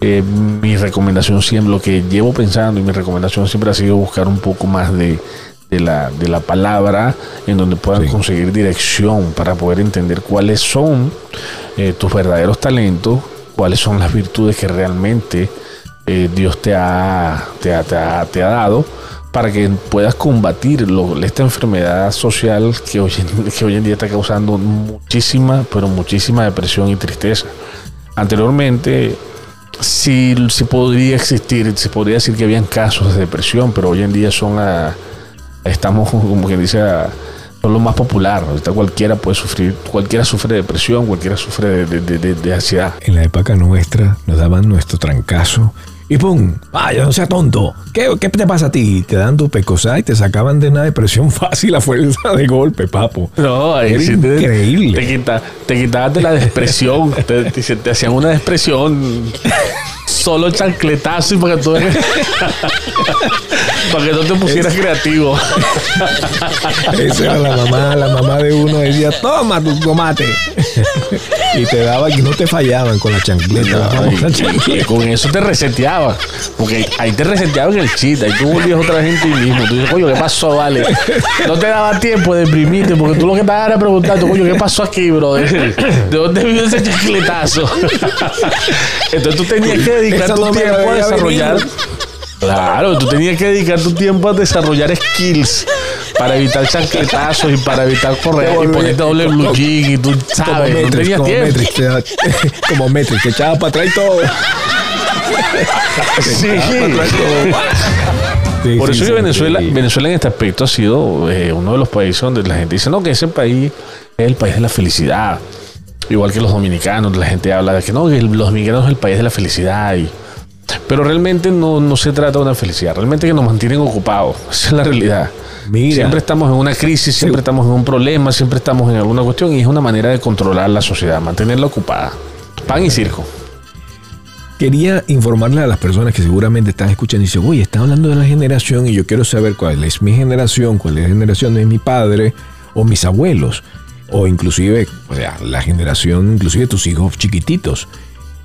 eh, mi recomendación siempre, lo que llevo pensando y mi recomendación siempre ha sido buscar un poco más de, de la, de la palabra en donde puedan Sí. conseguir dirección para poder entender cuáles son eh, tus verdaderos talentos, cuáles son las virtudes que realmente eh, Dios te ha, te, ha, te ha- te ha dado para que puedas combatir esta enfermedad social que hoy, en, que hoy en día está causando muchísima, pero muchísima depresión y tristeza. Anteriormente sí, sí podría existir, se podría decir que habían casos de depresión, pero hoy en día son estamos como que dice a- son lo más popular. Ahorita cualquiera puede sufrir, cualquiera sufre de depresión, cualquiera sufre de, de- de- ansiedad. En la época nuestra nos daban nuestro trancazo y ¡pum! ¡Vaya, no sea tonto! ¿Qué, qué te pasa a ti? Te dan tu pecosá y te sacaban de una depresión fácil a fuerza de golpe, papo. No, te- increíble. Te, quita- te quitabas de la depresión. te, te- te hacían una depresión. Solo chancletazo y para que tú para que no te pusieras creativo. Esa era la mamá, la mamá de uno decía, toma tu tomate. y te daba que no te fallaban con la chancleta. Y- y, con eso te reseteaba. Porque ahí te reseteaban el cheat. Ahí tú volvías otra vez en ti mismo. Tú dices, coño, ¿qué pasó, vale? No te daba tiempo de deprimirte porque tú lo que estabas era preguntando, coño, ¿qué pasó aquí, brother? ¿De dónde vino ese chancletazo? Entonces tú tenías que dedicar Esa tu no tiempo a desarrollar. venir. Claro, tú tenías que dedicar tu tiempo a desarrollar skills para evitar chancletazos y para evitar correr y Como- ponerte doble blue jean y tú sabes, no Matrix, tenías como tiempo. Matrix, te da- como Matrix, te echaba para atrás y todo. Sí. Sí, Por eso sí, que Venezuela. Venezuela en este aspecto ha sido eh, uno de los países donde la gente dice, no, que ese país es el país de la felicidad. Igual que los dominicanos, la gente habla de que no, que los dominicanos es el país de la felicidad. y- pero realmente no, no se trata de una felicidad, realmente que nos mantienen ocupados. Esa es la realidad. Mira. Siempre estamos en una crisis, siempre estamos en un problema, siempre estamos en alguna cuestión y es una manera de controlar la sociedad, mantenerla ocupada. Pan y circo. Quería informarle a las personas que seguramente están escuchando y dicen, uy, está hablando de la generación y yo quiero saber cuál es mi generación, cuál es la generación de mi padre o mis abuelos, o inclusive, o sea, la generación, inclusive tus hijos chiquititos.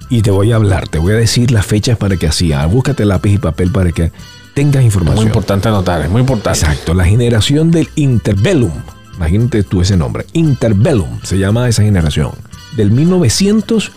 Y te voy a hablar, te voy a decir las fechas para que así, ah, búscate lápiz y papel para que tengas Muy información. importante anotar, es muy importante. Exacto, la generación del Interbellum. Imagínate tú ese nombre. Interbellum se llama esa generación. Del 1900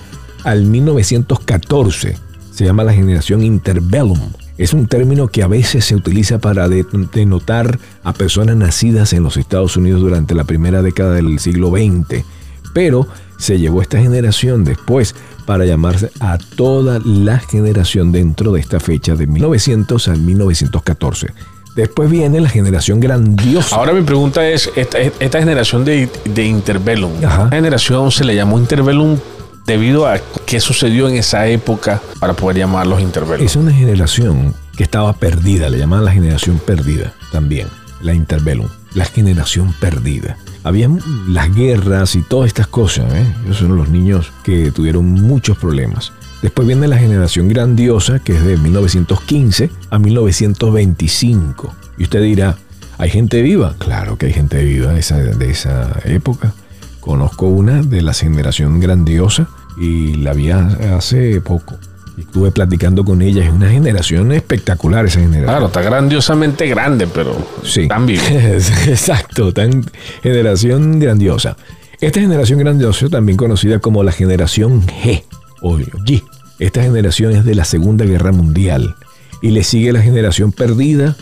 al 1914 se llama la generación Interbellum. Es un término que a veces se utiliza para de- denotar a personas nacidas en los Estados Unidos durante la primera década del siglo XX. Pero se llevó esta generación después para llamarse a toda la generación dentro de esta fecha de 1900 al 1914. Después viene la generación grandiosa. Ahora mi pregunta es, esta, esta generación de, de Interbellum, Ajá. ¿esta generación se le llamó Interbellum debido a qué sucedió en esa época para poder llamarlos Interbellum? Es una generación que estaba perdida, le llamaban la generación perdida también, la Interbellum, la generación perdida. Habían las guerras y todas estas cosas, ¿eh? Esos son los niños que tuvieron muchos problemas. Después viene la generación grandiosa, que es de 1915 a 1925. Y usted dirá, ¿hay gente viva? Claro que hay gente viva de esa, de esa época. Conozco una de la generación grandiosa y la vi hace poco. Y estuve platicando con ella. Es una generación espectacular esa generación. Claro, está grandiosamente grande, pero Sí. tan vivo. Exacto, tan generación grandiosa. Esta generación grandiosa, también conocida como la generación G o G. Esta generación es de la Segunda Guerra Mundial y le sigue la generación perdida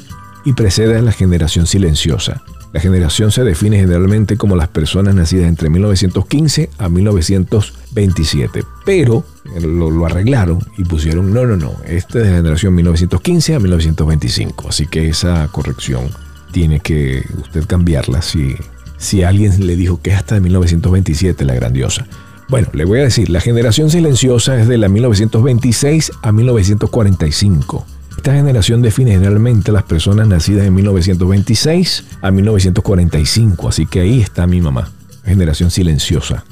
y precede a la generación silenciosa. La generación se define generalmente como las personas nacidas entre 1915 a 1927, pero lo, lo arreglaron y pusieron, no, no, no, esta es la generación 1915 a 1925, así que esa corrección tiene que usted cambiarla si, si alguien le dijo que es hasta de 1927 la grandiosa. Bueno, le voy a decir, la generación silenciosa es de la 1926 a 1945. Esta generación define generalmente a las personas nacidas en 1926 a 1945, así que ahí está mi mamá, generación silenciosa.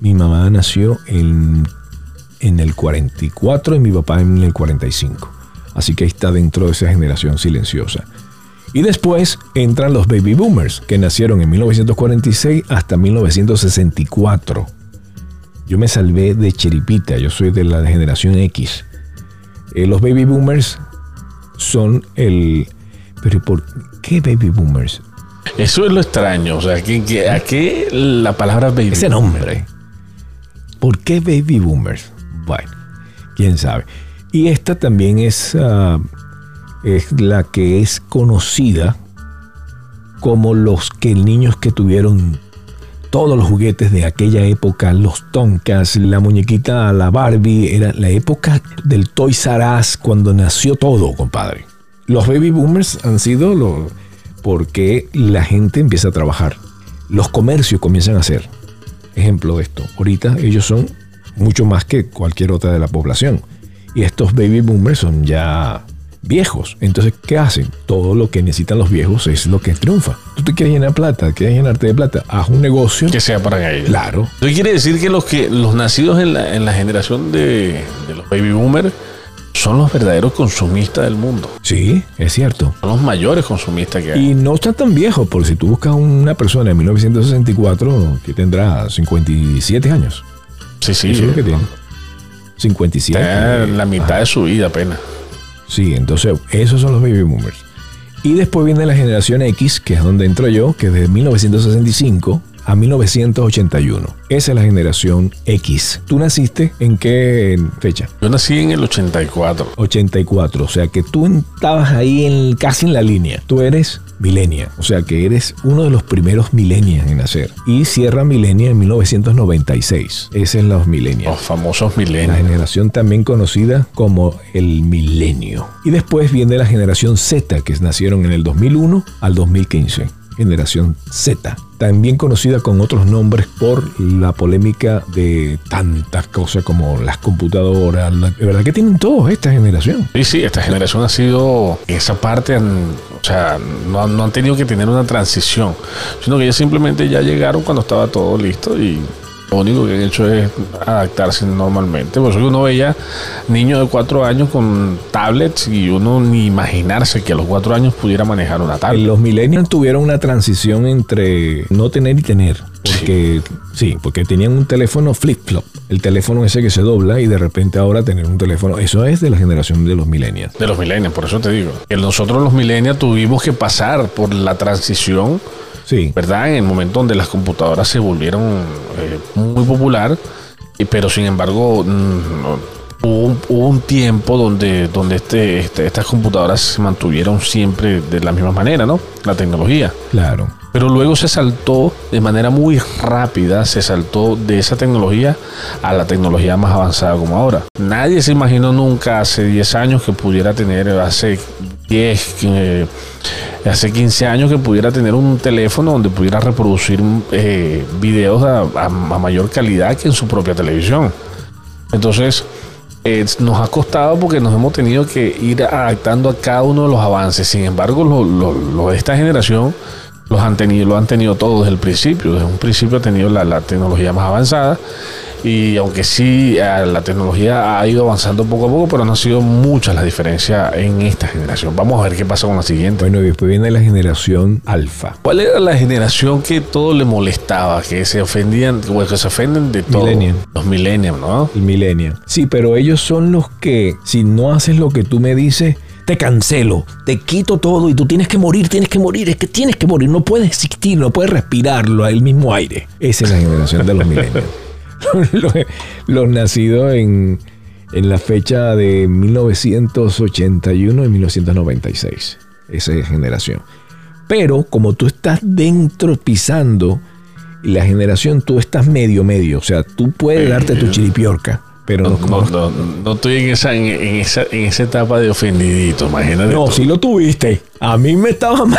Mi mamá nació en, en el 44 y mi papá en el 45, así que ahí está dentro de esa generación silenciosa. Y después entran los baby boomers, que nacieron en 1946 hasta 1964. Yo me salvé de Cheripita, yo soy de la generación X. Eh, los baby boomers son el... Pero ¿por qué baby boomers? Eso es lo extraño. O sea, ¿qué- qué- ¿a qué la palabra baby? Ese nombre. ¿Por qué baby boomers? Bueno, quién sabe. Y esta también es, ah, es la que es conocida como los que niños que tuvieron todos los juguetes de aquella época, los Tonkas, la muñequita, la Barbie, era la época del Toys R Us cuando nació todo, compadre. Los baby boomers han sido lo, porque la gente empieza a trabajar. Los comercios comienzan a hacer. Ejemplo de esto. Ahorita ellos son mucho más que cualquier otra de la población. Y estos baby boomers son ya viejos. Entonces, ¿qué hacen? Todo lo que necesitan los viejos es lo que triunfa. Tú te quieres llenar plata, quieres llenarte de plata, haz un negocio. Que sea para ellos. Claro. Eso quiere decir que los que los nacidos en la, en la generación de, de los baby boomers son los verdaderos consumistas del mundo. Sí, es cierto. Son los mayores consumistas que hay. Y no están tan viejos, porque si tú buscas una persona en 1964 que tendrá 57 años, Sí, sí. eso es lo que tiene. 57. Está en la mitad de su vida apenas. Sí, entonces esos son los baby boomers. Y después viene la generación X, que es donde entro yo, que es de 1965 a 1981. Esa es la generación X. ¿Tú naciste en qué fecha? Yo nací en el 84. 84, o sea que tú estabas ahí en, casi en la línea. Tú eres milenia, o sea que eres uno de los primeros millennials en nacer. Y cierra milenia en 1996. Ese es los millennials. Los famosos La milenios. generación también conocida como el milenio. Y después viene la generación Z, que nacieron en el 2001 al 2015. Generación Z. También conocida con otros nombres por la polémica de tantas cosas como las computadoras. La, de verdad que tienen todos esta generación. Sí, sí, esta generación ha sido, esa parte, o sea, no, no han tenido que tener una transición, sino que ellos simplemente ya llegaron cuando estaba todo listo y lo único que han hecho es adaptarse normalmente. Por eso uno veía niños de cuatro años con tablets y uno ni imaginarse que a los cuatro años pudiera manejar una tablet. Los millennials tuvieron una transición entre no tener y tener. Porque, sí, porque tenían un teléfono flip-flop. El teléfono ese que se dobla y de repente ahora tener un teléfono. Eso es de la generación de los millennials. De los millennials, por eso te digo. Que nosotros los millennials tuvimos que pasar por la transición Sí. ¿verdad? En el momento donde las computadoras se volvieron eh, muy popular, y- pero sin embargo mm, no- hubo, un- hubo un tiempo donde, donde este, este- estas computadoras se mantuvieron siempre de la misma manera, ¿no? La tecnología. Claro. Pero luego se saltó de manera muy rápida, se saltó de esa tecnología a la tecnología más avanzada como ahora. Nadie se imaginó nunca hace 10 años que pudiera tener, hace 10, eh, hace 15 años que pudiera tener un teléfono donde pudiera reproducir eh, videos a, a- mayor calidad que en su propia televisión. Entonces, eh, nos ha costado porque nos hemos tenido que ir adaptando a cada uno de los avances. Sin embargo, lo de esta generación los han tenido, lo han tenido todo desde el principio. Desde un principio ha tenido la, la tecnología más avanzada. Y aunque sí, eh, la tecnología ha ido avanzando poco a poco, pero no han sido muchas las diferencias en esta generación. Vamos a ver qué pasa con la siguiente. Bueno, y después viene la generación alfa. ¿Cuál era la generación que todo le molestaba, que se ofendían, o que se ofenden de todo? Millennial. Los millennials, ¿no? El millennial. Sí, pero ellos son los que, si no haces lo que tú me dices, te cancelo, te quito todo y tú tienes que morir, tienes que morir, es que tienes que morir, no puedes existir, no puedes respirarlo, el mismo aire. Esa es la generación de los millennials. los, los nacidos en, en la fecha de 1981 y 1996. Esa es generación. Pero como tú estás dentro pisando la generación, tú estás medio, medio. O sea, tú puedes darte tu chiripiorca, pero no, No, no, no, no estoy en esa, en, en esa, en esa etapa de ofendidito, imagínate. No, tú. sí lo tuviste. A mí me estaba mal.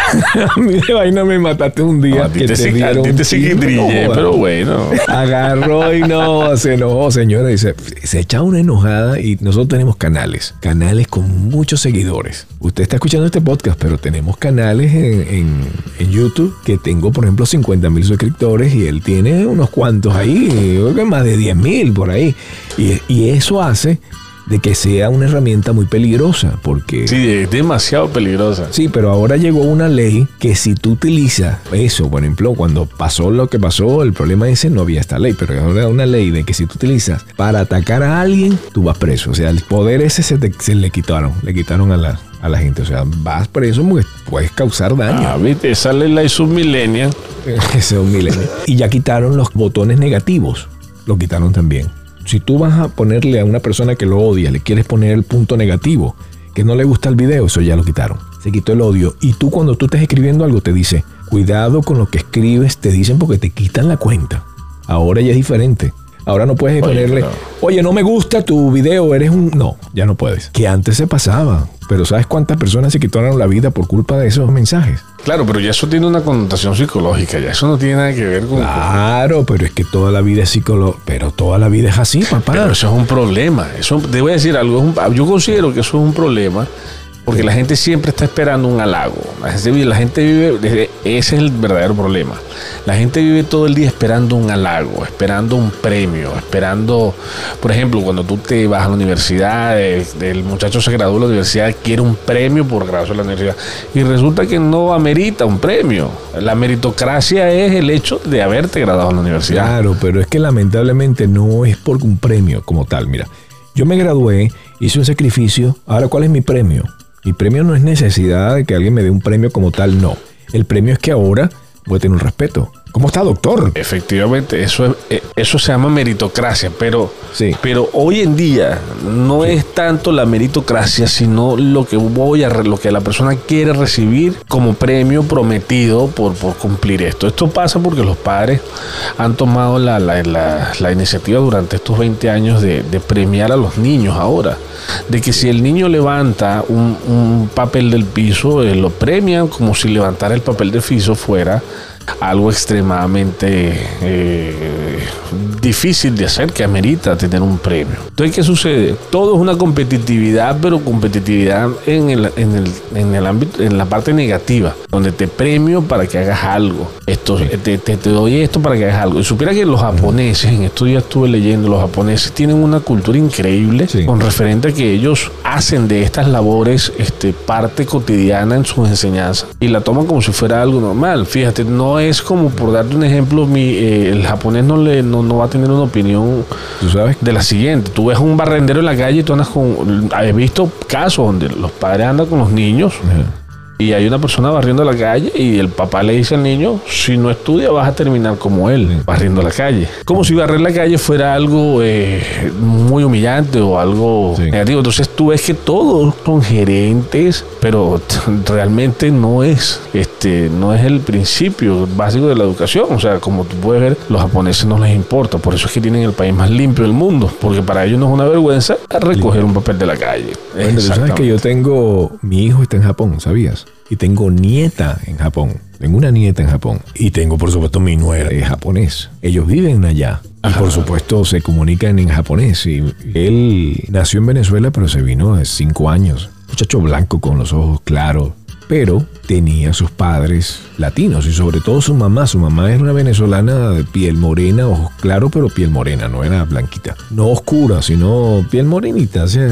A mí de vaina me mataste un día. No, a ti que te, a dieron te que no jodas. pero bueno. Agarró y no, se enojó, señora. Dice, se echa una enojada y nosotros tenemos canales, canales con muchos seguidores. Usted está escuchando este podcast, pero tenemos canales en, en- en YouTube que tengo, por ejemplo, 50 mil suscriptores y él tiene unos cuantos ahí, yo creo que más de 10 mil por ahí. Y, y eso hace de que sea una herramienta muy peligrosa, porque... Sí, es demasiado peligrosa. Sí, pero ahora llegó una ley que si tú utilizas eso, por ejemplo, cuando pasó lo que pasó, el problema ese no había esta ley, pero ahora una ley de que si tú utilizas para atacar a alguien, tú vas preso. O sea, el poder ese se, te- se le quitaron, le quitaron a la, a la gente. O sea, vas preso porque puedes causar daño. Ah, viste, sale la submillennial. Ese es un milenio. Y ya quitaron los botones negativos. Lo quitaron también. Si tú vas a ponerle a una persona que lo odia, le quieres poner el punto negativo, que no le gusta el video, eso ya lo quitaron. Se quitó el odio. Y tú cuando tú estés escribiendo algo te dice, cuidado con lo que escribes, te dicen porque te quitan la cuenta. Ahora ya es diferente. Ahora no puedes Oye, ponerle, oye, no me gusta tu video, eres un... No, ya no puedes. Que antes se pasaba. Pero ¿sabes cuántas personas se quitaron la vida por culpa de esos mensajes? Claro, pero ya eso tiene una connotación psicológica, ya eso no tiene nada que ver con... Claro, pero es que toda la vida es psicólogo. Pero toda la vida es así, papá. Pero eso es un problema. Eso, te voy a decir algo. es un- yo considero que eso es un problema porque la gente siempre está esperando un halago. La gente, vive- la gente vive, desde- ese es el verdadero problema. La gente vive todo el día esperando un halago, esperando un premio, esperando, por ejemplo, cuando tú te vas a la universidad, eh, el muchacho se graduó de la universidad, quiere un premio por graduarse de la universidad y resulta que no amerita un premio. La meritocracia es el hecho de haberte graduado en la universidad. Claro, pero es que lamentablemente no es por un premio como tal. Mira, yo me gradué, hice un sacrificio. Ahora, ¿cuál es mi premio? Mi premio no es necesidad de que alguien me dé un premio como tal, no. El premio es que ahora voy a tener un respeto. ¿Cómo está, doctor? Efectivamente, eso, es- eh, eso se llama meritocracia, pero, Sí. pero hoy en día no es tanto la meritocracia, sino lo que voy a lo que la persona quiere recibir como premio prometido por, por cumplir esto. Esto pasa porque los padres han tomado la, la- la- la iniciativa durante estos 20 años de, de premiar a los niños ahora. De que si el niño levanta un, un papel del piso, eh, lo premian como si levantara el papel del piso fuera algo extremadamente eh, difícil de hacer que amerita tener un premio. Entonces, ¿qué sucede? Todo es una competitividad, pero competitividad en el, en el, en el ámbito, en la parte negativa, donde te premio para que hagas algo. Esto, te, te- te doy esto para que hagas algo. Y supiera que los japoneses, en estos días estuve leyendo, los japoneses tienen una cultura increíble Sí. con referente a que ellos hacen de estas labores este, parte cotidiana en sus enseñanzas y la toman como si fuera algo normal. Fíjate, no es como por darte un ejemplo, mi, eh, el japonés no, le, no, no va a tener una opinión ¿Tú sabes? de la siguiente. Tú ves un barrendero en la calle y tú andas con... He visto casos donde los padres andan con los niños y hay una persona barriendo la calle y el papá le dice al niño, si no estudia vas a terminar como él, barriendo la calle. Como si barrer la calle fuera algo eh, muy humillante o algo Sí. negativo. Entonces tú ves que todos son gerentes, pero realmente no es, este, no es el principio básico de la educación. O sea, como tú puedes ver, los japoneses no les importa. Por eso es que tienen el país más limpio del mundo, porque para ellos no es una vergüenza recoger un papel de la calle. Bueno, sabes que yo tengo, mi hijo está en Japón, ¿sabías? Y tengo nieta en Japón. Tengo una nieta en Japón. Y tengo, por supuesto, mi nuera es japonés. Ellos viven allá. Y por supuesto se comunican en japonés. Y él nació en Venezuela, pero se vino de cinco años. Muchacho blanco con los ojos claros. Pero tenía sus padres latinos y sobre todo su mamá. Su mamá era una venezolana de piel morena, ojos claros, pero piel morena, no era blanquita. No oscura, sino piel morenita, o sea,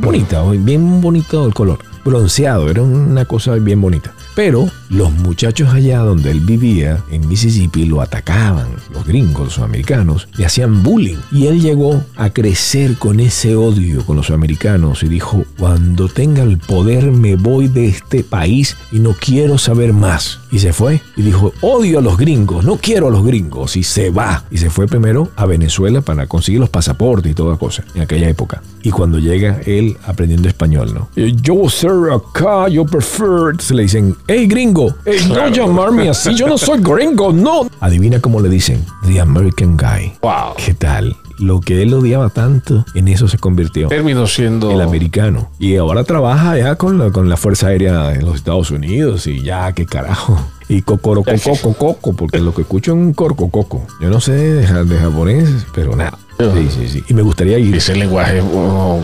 bonita, bien bonito el color. Bronceado, era una cosa bien bonita. Pero los muchachos allá donde él vivía, en Mississippi, lo atacaban. Los gringos, los americanos, le hacían bullying. Y él llegó a crecer con ese odio con los americanos y dijo, cuando tenga el poder me voy de este país y no quiero saber más. Y se fue y dijo, odio a los gringos, no quiero a los gringos. Y se va. Y se fue primero a Venezuela para conseguir los pasaportes y toda cosa en aquella época. Y cuando llega él aprendiendo español, ¿no? Yo ser acá, yo prefer. Se le dicen, hey gringo, hey, no llamarme así, yo no soy gringo, no. Adivina cómo le dicen, the American guy. Wow. ¿Qué tal? Lo que él odiaba tanto, en eso se convirtió. Terminó siendo... El americano. Y ahora trabaja ya con la, con la Fuerza Aérea de los Estados Unidos y ya, qué carajo. Y cocorocococo, coco, porque lo que escucho es un corcococo. Yo no sé de, de japonés, pero nada. Sí, sí, sí. Y me gustaría ir. Ese lenguaje, oh,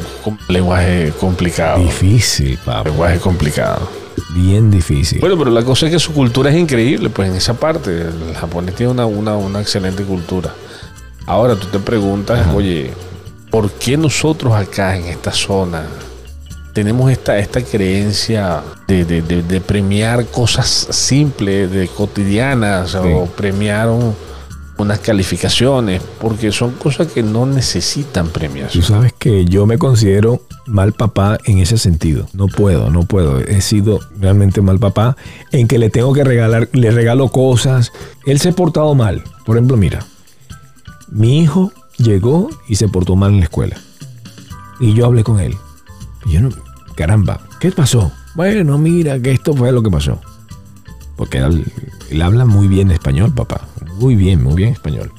lenguaje complicado. Difícil, papá. Lenguaje complicado. Bien difícil. Bueno, pero la cosa es que su cultura es increíble, pues en esa parte. El japonés tiene una, una, una excelente cultura. Ahora tú te preguntas, oye, ¿por qué nosotros acá en esta zona tenemos esta, esta creencia de, de- de- de premiar cosas simples, de cotidianas, o premiar un- unas calificaciones? Porque son cosas que no necesitan Tú premiación. sabes que yo me considero mal papá en ese sentido. No puedo, no puedo. He sido realmente mal papá en que le tengo que regalar, le regalo cosas. Él se ha portado mal. Por ejemplo, mira, mi hijo llegó y se portó mal en la escuela. Y yo hablé con él. Y yo no, caramba, ¿qué pasó? Bueno, mira, que esto fue lo que pasó. Porque él, él habla muy bien español, papá. Muy bien, muy bien español.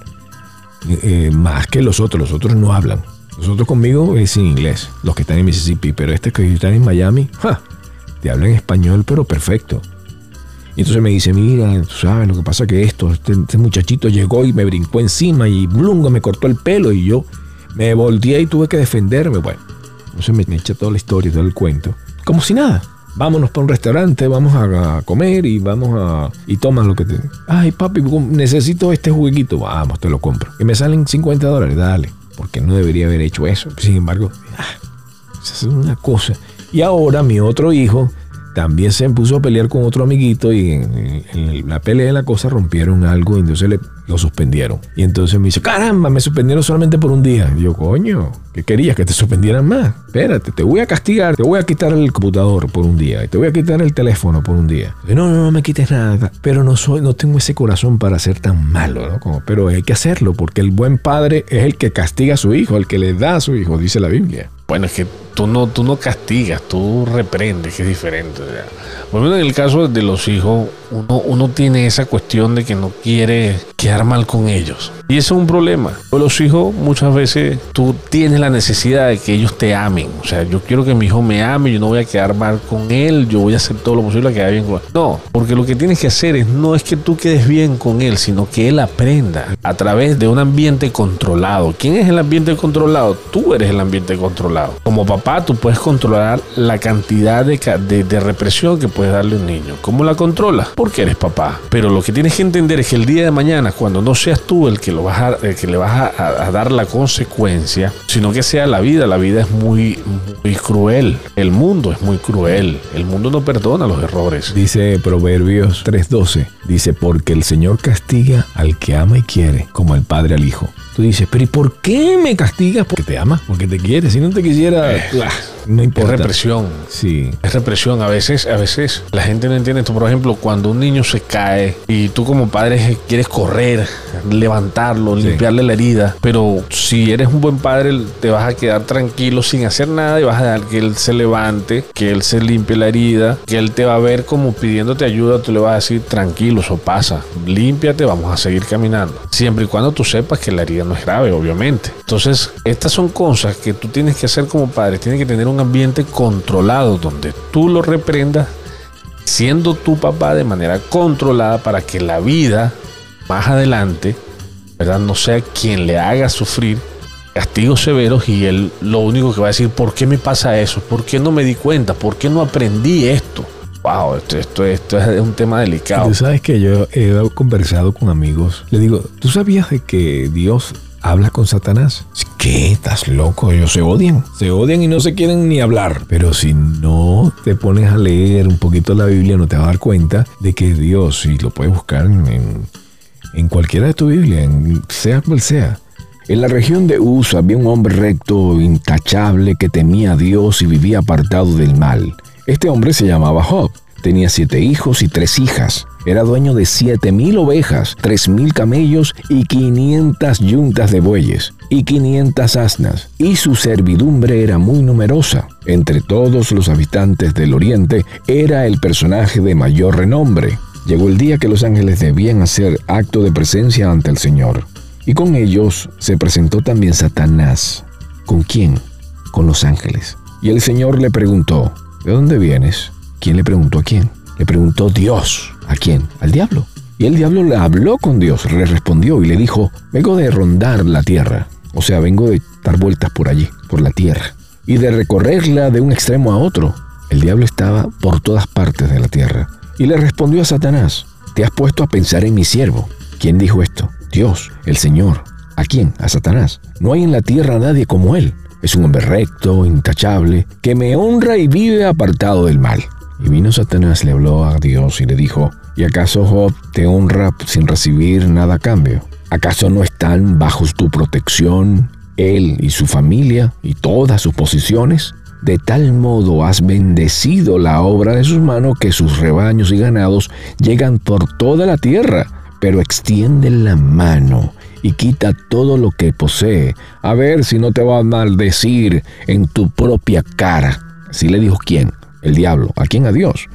Eh, eh, más que los otros, los otros no hablan. Los otros conmigo es en inglés, los que están en Mississippi, pero este que están en Miami, ¡ja! te hablan español, pero perfecto. Y entonces me dice, mira, tú sabes, lo que pasa que esto, este, este muchachito llegó y me brincó encima y blungo me cortó el pelo y yo me volteé y tuve que defenderme. Bueno, entonces me, me echa toda la historia, todo el cuento. Como si nada. Vámonos para un restaurante, vamos a, comer y vamos a... Y tomas lo que te... Ay, papi, necesito este juguito. Vamos, te lo compro. Que me salen 50 dólares, dale. Porque no debería haber hecho eso. Sin embargo, ah, es una cosa. Y ahora mi otro hijo también se puso a pelear con otro amiguito y en, la pelea de la cosa rompieron algo y entonces lo suspendieron. Y entonces me dice, caramba, me suspendieron solamente por un día. Y yo, coño, ¿qué querías? Que te suspendieran más. Espérate, te voy a castigar, te voy a quitar el computador por un día y te voy a quitar el teléfono por un día. Y, no, no, no me quites nada. Pero no soy, no tengo ese corazón para ser tan malo, ¿no? Como, pero hay que hacerlo porque el buen padre es el que castiga a su hijo, el que le da a su hijo, dice la Biblia. Bueno, es que tú no, tú no castigas, tú reprendes, que es diferente. o sea. Menos en el caso de los hijos, uno, uno tiene esa cuestión de que no quiere quedar mal con ellos. Y eso es un problema. Con los hijos, muchas veces tú tienes la necesidad de que ellos te amen. O sea, yo quiero que mi hijo me ame, yo no voy a quedar mal con él, yo voy a hacer todo lo posible para quedar bien con él. No, porque lo que tienes que hacer es no es que tú quedes bien con él, sino que él aprenda a través de un ambiente controlado. ¿Quién es el ambiente controlado? Tú eres el ambiente controlado. Como papá, tú puedes controlar la cantidad de, represión que puedes darle a un niño. ¿Cómo la controlas? Porque eres papá. Pero lo que tienes que entender es que el día de mañana, cuando no seas tú el que, le vas a dar la consecuencia, sino que sea la vida. La vida es muy, muy cruel. El mundo es muy cruel. El mundo no perdona los errores. Dice Proverbios 3:12, dice, porque el Señor castiga al que ama y quiere, como el Padre al Hijo. Tú dices, pero ¿y por qué me castigas? Porque te ama, porque te quiere. Si no te quisiera, no Es importa. represión. Sí. Es represión. A veces, a veces la gente no entiende esto. Por ejemplo, cuando un niño se cae y tú como padre quieres correr, levantarlo, Sí. limpiarle la herida, pero si eres un buen padre te vas a quedar tranquilo sin hacer nada y vas a dejar que él se levante, que él se limpie la herida, que él te va a ver como pidiéndote ayuda, tú le vas a decir tranquilo, eso pasa, límpiate, vamos a seguir caminando. Siempre y cuando tú sepas que la herida no es grave, obviamente. Entonces, estas son cosas que tú tienes que hacer como padre, tienes que tener un ambiente controlado donde tú lo reprendas siendo tu papá de manera controlada para que la vida más adelante, ¿verdad? No sea quien le haga sufrir castigos severos y él lo único que va a decir, ¿por qué me pasa eso? ¿Por qué no me di cuenta? ¿Por qué no aprendí esto? Wow, esto, esto, esto es un tema delicado. Tú sabes que yo he conversado con amigos. Le digo, ¿tú sabías de que Dios habla con Satanás? ¿Qué? ¿Estás loco? Ellos se odian. Se odian y no se quieren ni hablar. Pero si no te pones a leer un poquito la Biblia, no te vas a dar cuenta de que Dios, y lo puedes buscar en, en, cualquiera de tu Biblia, sea cual sea. En la región de Uz había un hombre recto, intachable, que temía a Dios y vivía apartado del mal. Este hombre se llamaba Job. Tenía siete hijos y tres hijas. Era dueño de siete mil ovejas, tres mil camellos y quinientas yuntas de bueyes y quinientas asnas. Y su servidumbre era muy numerosa. Entre todos los habitantes del oriente era el personaje de mayor renombre. Llegó el día que los ángeles debían hacer acto de presencia ante el Señor. Y con ellos se presentó también Satanás. ¿Con quién? Con los ángeles. Y el Señor le preguntó, ¿de dónde vienes? ¿Quién le preguntó a quién? Le preguntó Dios. ¿A quién? Al diablo. Y el diablo le habló con Dios, le respondió y le dijo, vengo de rondar la tierra. O sea, vengo de dar vueltas por allí, por la tierra. Y de recorrerla de un extremo a otro. El diablo estaba por todas partes de la tierra. Y le respondió a Satanás, te has puesto a pensar en mi siervo. ¿Quién dijo esto? Dios, el Señor. ¿A quién? A Satanás. No hay en la tierra nadie como él. Es un hombre recto, intachable, que me honra y vive apartado del mal. Y vino Satanás, le habló a Dios y le dijo, ¿y acaso Job te honra sin recibir nada a cambio? ¿Acaso no están bajo tu protección él y su familia y todas sus posiciones? De tal modo has bendecido la obra de sus manos que sus rebaños y ganados llegan por toda la tierra, pero extiende la mano y quita todo lo que posee, a ver si no te va a maldecir en tu propia cara. Así le dijo quién, el diablo, ¿a quién? A Dios.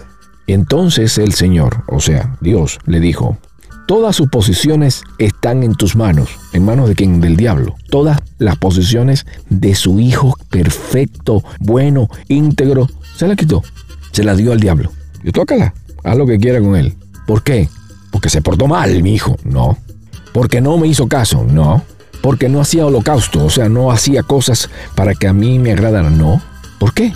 Entonces el Señor, o sea, Dios, le dijo, todas sus posiciones están en tus manos. ¿En manos de quién? Del diablo. Todas las posiciones de su Hijo perfecto, bueno, íntegro, se la quitó. Se la dio al diablo. Y tócala, haz lo que quiera con él. ¿Por qué? Porque se portó mal, mi hijo. No. Porque no me hizo caso. No. Porque no hacía holocausto, o sea, no hacía cosas para que a mí me agradaran. No. ¿Por qué?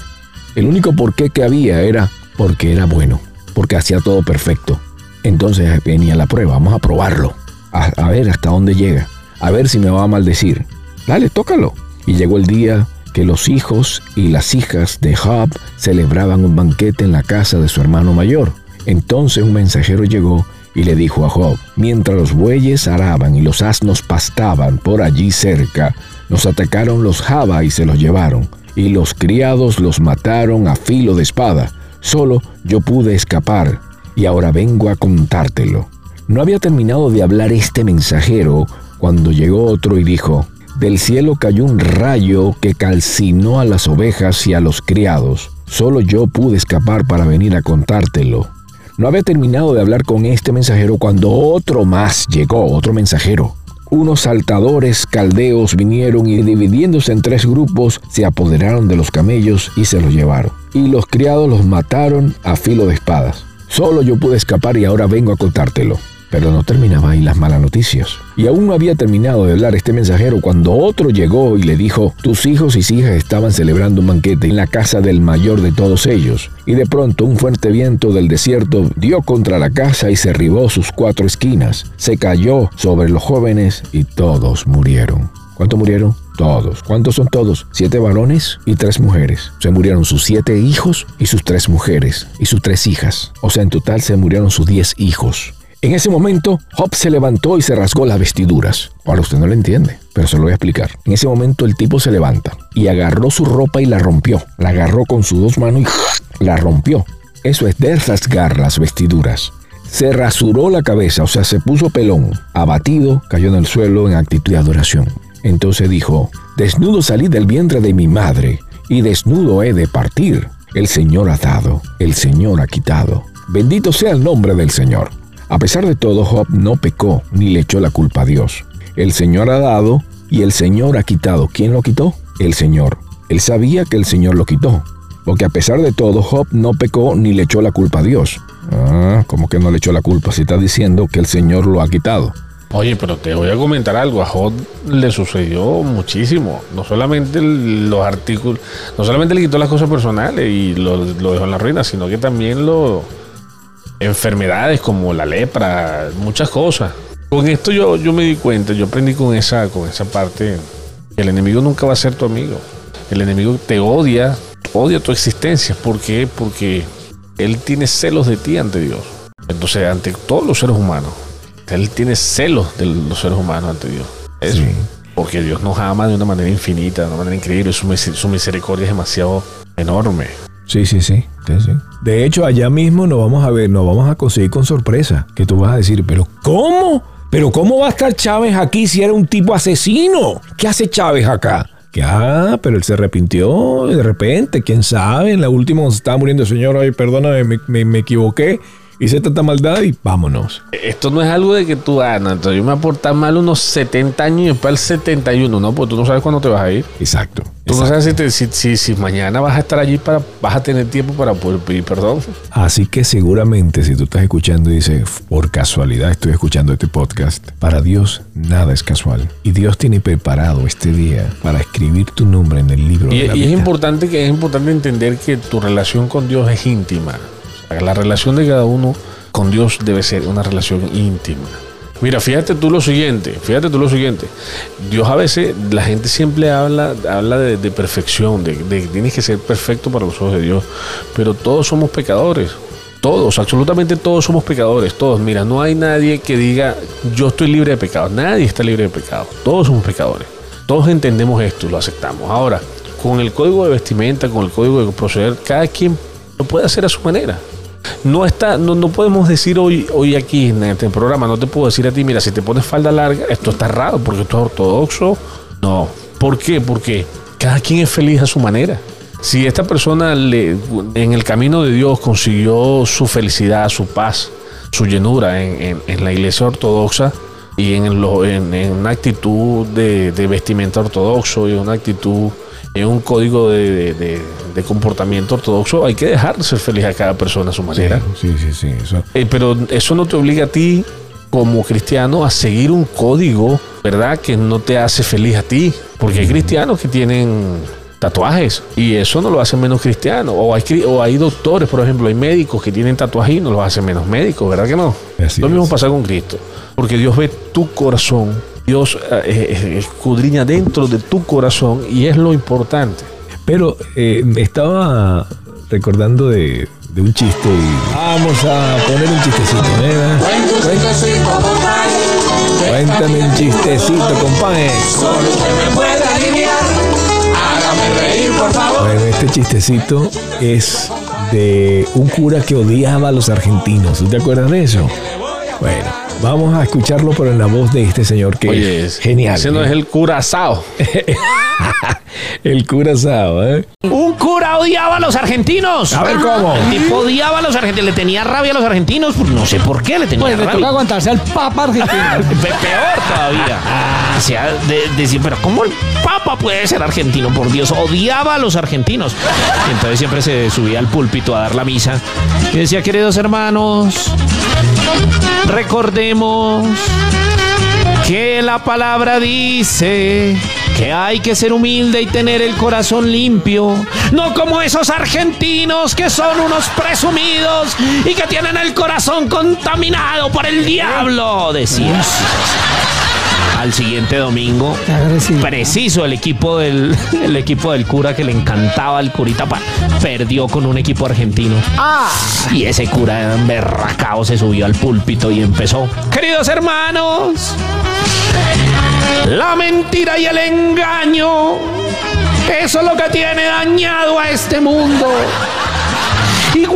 El único por qué que había era porque era bueno, porque hacía todo perfecto. Entonces venía la prueba, vamos a probarlo, a, a ver hasta dónde llega, a ver si me va a maldecir. Dale, tócalo. Y llegó el día que los hijos y las hijas de Job celebraban un banquete en la casa de su hermano mayor. Entonces un mensajero llegó y le dijo a Job, mientras los bueyes araban y los asnos pastaban por allí cerca, nos atacaron los Java y se los llevaron, y los criados los mataron a filo de espada. Solo yo pude escapar, y ahora vengo a contártelo. No había terminado de hablar este mensajero cuando llegó otro y dijo, del cielo cayó un rayo que calcinó a las ovejas y a los criados. Solo yo pude escapar para venir a contártelo. No había terminado de hablar con este mensajero cuando otro más llegó, otro mensajero. Unos saltadores caldeos vinieron y dividiéndose en tres grupos se apoderaron de los camellos y se los llevaron. Y los criados los mataron a filo de espadas. Solo yo pude escapar y ahora vengo a contártelo. Pero no terminaba ahí las malas noticias. Y aún no había terminado de hablar este mensajero cuando otro llegó y le dijo, tus hijos y hijas estaban celebrando un banquete en la casa del mayor de todos ellos. Y de pronto un fuerte viento del desierto dio contra la casa y se derribó sus cuatro esquinas. Se cayó sobre los jóvenes y todos murieron. ¿Cuántos murieron? Todos. ¿Cuántos son todos? Siete varones y tres mujeres. Se murieron sus siete hijos y sus tres mujeres y sus tres hijas. O sea, en total se murieron sus diez hijos. En ese momento, Job se levantó y se rasgó las vestiduras. Ahora usted no lo entiende, pero se lo voy a explicar. En ese momento el tipo se levanta y agarró su ropa y la rompió. La agarró con sus dos manos y la rompió. Eso es de rasgar las vestiduras. Se rasuró la cabeza, o sea, se puso pelón. Abatido, cayó en el suelo en actitud de adoración. Entonces dijo, desnudo salí del vientre de mi madre, y desnudo he de partir. El Señor ha dado, el Señor ha quitado. Bendito sea el nombre del Señor. A pesar de todo, Job no pecó ni le echó la culpa a Dios. El Señor ha dado y el Señor ha quitado. ¿Quién lo quitó? El Señor. Él sabía que el Señor lo quitó. Porque a pesar de todo, Job no pecó ni le echó la culpa a Dios. Ah, ¿cómo que no le echó la culpa si está diciendo que el Señor lo ha quitado? Oye, pero te voy a comentar algo. A Job le sucedió muchísimo. No solamente los artículos, no solamente le quitó las cosas personales y lo, lo dejó en la ruina, sino que también lo, enfermedades como la lepra, muchas cosas. Con esto yo, yo me di cuenta, yo aprendí con esa, con esa parte, que el enemigo nunca va a ser tu amigo. El enemigo te odia, odia tu existencia. ¿Por qué? Porque él tiene celos de ti ante Dios. Entonces, ante todos los seres humanos, él tiene celos de los seres humanos ante Dios. Eso. Porque Dios nos ama de una manera infinita, de una manera increíble. Su, su misericordia es demasiado enorme. Sí, sí, sí, sí, De hecho, allá mismo nos vamos a ver, nos vamos a conseguir con sorpresa. Que tú vas a decir, pero ¿cómo? ¿Pero cómo va a estar Chávez aquí si era un tipo asesino? ¿Qué hace Chávez acá? Que, ah, pero él se arrepintió de repente, quién sabe. En la última se estaba muriendo el señor, ay, perdóname, me, me, me equivoqué hice tanta maldad y vámonos. Esto no es algo de que tú, ah, no, entonces yo me aportar mal unos 70 años y después al 71, ¿no? Porque tú no sabes cuándo te vas a ir. Exacto. Tú no sabes si, te- si, si- si mañana vas a estar allí para, vas a tener tiempo para poder pedir perdón. Así que seguramente si tú estás escuchando y dices, por casualidad estoy escuchando este podcast, para Dios nada es casual. Y Dios tiene preparado este día para escribir tu nombre en el libro Y, de la y es vida. importante que es importante entender que tu relación con Dios es íntima. La relación de cada uno con Dios debe ser una relación íntima. Mira, fíjate tú lo siguiente, fíjate tú lo siguiente. Dios a veces, la gente siempre habla, habla de, perfección, de, que tienes que ser perfecto para los ojos de Dios, pero todos somos pecadores. Todos, absolutamente todos somos pecadores, todos. Mira, no hay nadie que diga yo estoy libre de pecado. Nadie está libre de pecado. Todos somos pecadores. Todos entendemos esto lo aceptamos. Ahora, con el código de vestimenta, con el código de proceder, cada quien lo puede hacer a su manera. No está, no, no podemos decir hoy, hoy aquí en este programa, no te puedo decir a ti, mira, si te pones falda larga, esto está raro porque esto es ortodoxo. No. ¿Por qué? Porque cada quien es feliz a su manera. Si esta persona le, en el camino de Dios consiguió su felicidad, su paz, su llenura en, en- en la iglesia ortodoxa y en, lo- en- en una actitud de, de vestimenta ortodoxo y una actitud, un código de, de- de- de comportamiento ortodoxo, hay que dejar de ser feliz a cada persona a su manera. Sí, sí, sí. Eso. Eh, pero eso no te obliga a ti, como cristiano, a seguir un código, ¿verdad? Que no te hace feliz a ti. Porque hay cristianos que tienen tatuajes y eso no lo hace menos cristiano. O hay, cri- o hay doctores, por ejemplo, hay médicos que tienen tatuajes y no los hace menos médicos, ¿verdad que no? Así lo mismo es. pasa con Cristo. Porque Dios ve tu corazón Dios eh, eh, escudriña dentro de tu corazón y es lo importante. Pero eh, estaba recordando de, de un chiste y vamos a poner un chistecito. ¿eh? Cuéntame un chistecito, compadre. Solo usted me puede aliviar. Hágame reír, por favor. Bueno, este chistecito es de un cura que odiaba a los argentinos. ¿Tú te acuerdas de eso? Bueno, vamos a escucharlo, pero en la voz de este señor que Oye, es genial. Ese no es el curazao. el curazao, ¿eh? Un cura odiaba a los argentitos. A ver cómo. El tipo odiaba a los argentinos, le tenía rabia a los argentinos, pues no sé por qué le tenía Pues le rabia. toca aguantarse al papa argentino. Pe- Peor todavía. O sea, de- decir, pero ¿cómo el Papa puede ser argentino? Por Dios, odiaba a los argentinos. Y entonces siempre se subía al púlpito a dar la misa y decía, queridos hermanos, recordemos que la palabra dice que hay que ser humilde y tener el corazón limpio, no como esos argentinos que son unos presumidos y que tienen el corazón contaminado por el diablo, decía. Al siguiente domingo, agresivo. preciso el equipo del el equipo del cura que le encantaba al curita pa- perdió con un equipo argentino. Y ese cura emberracao se subió al púlpito y empezó. Queridos hermanos, la mentira y el engaño, eso es lo que tiene dañado a este mundo.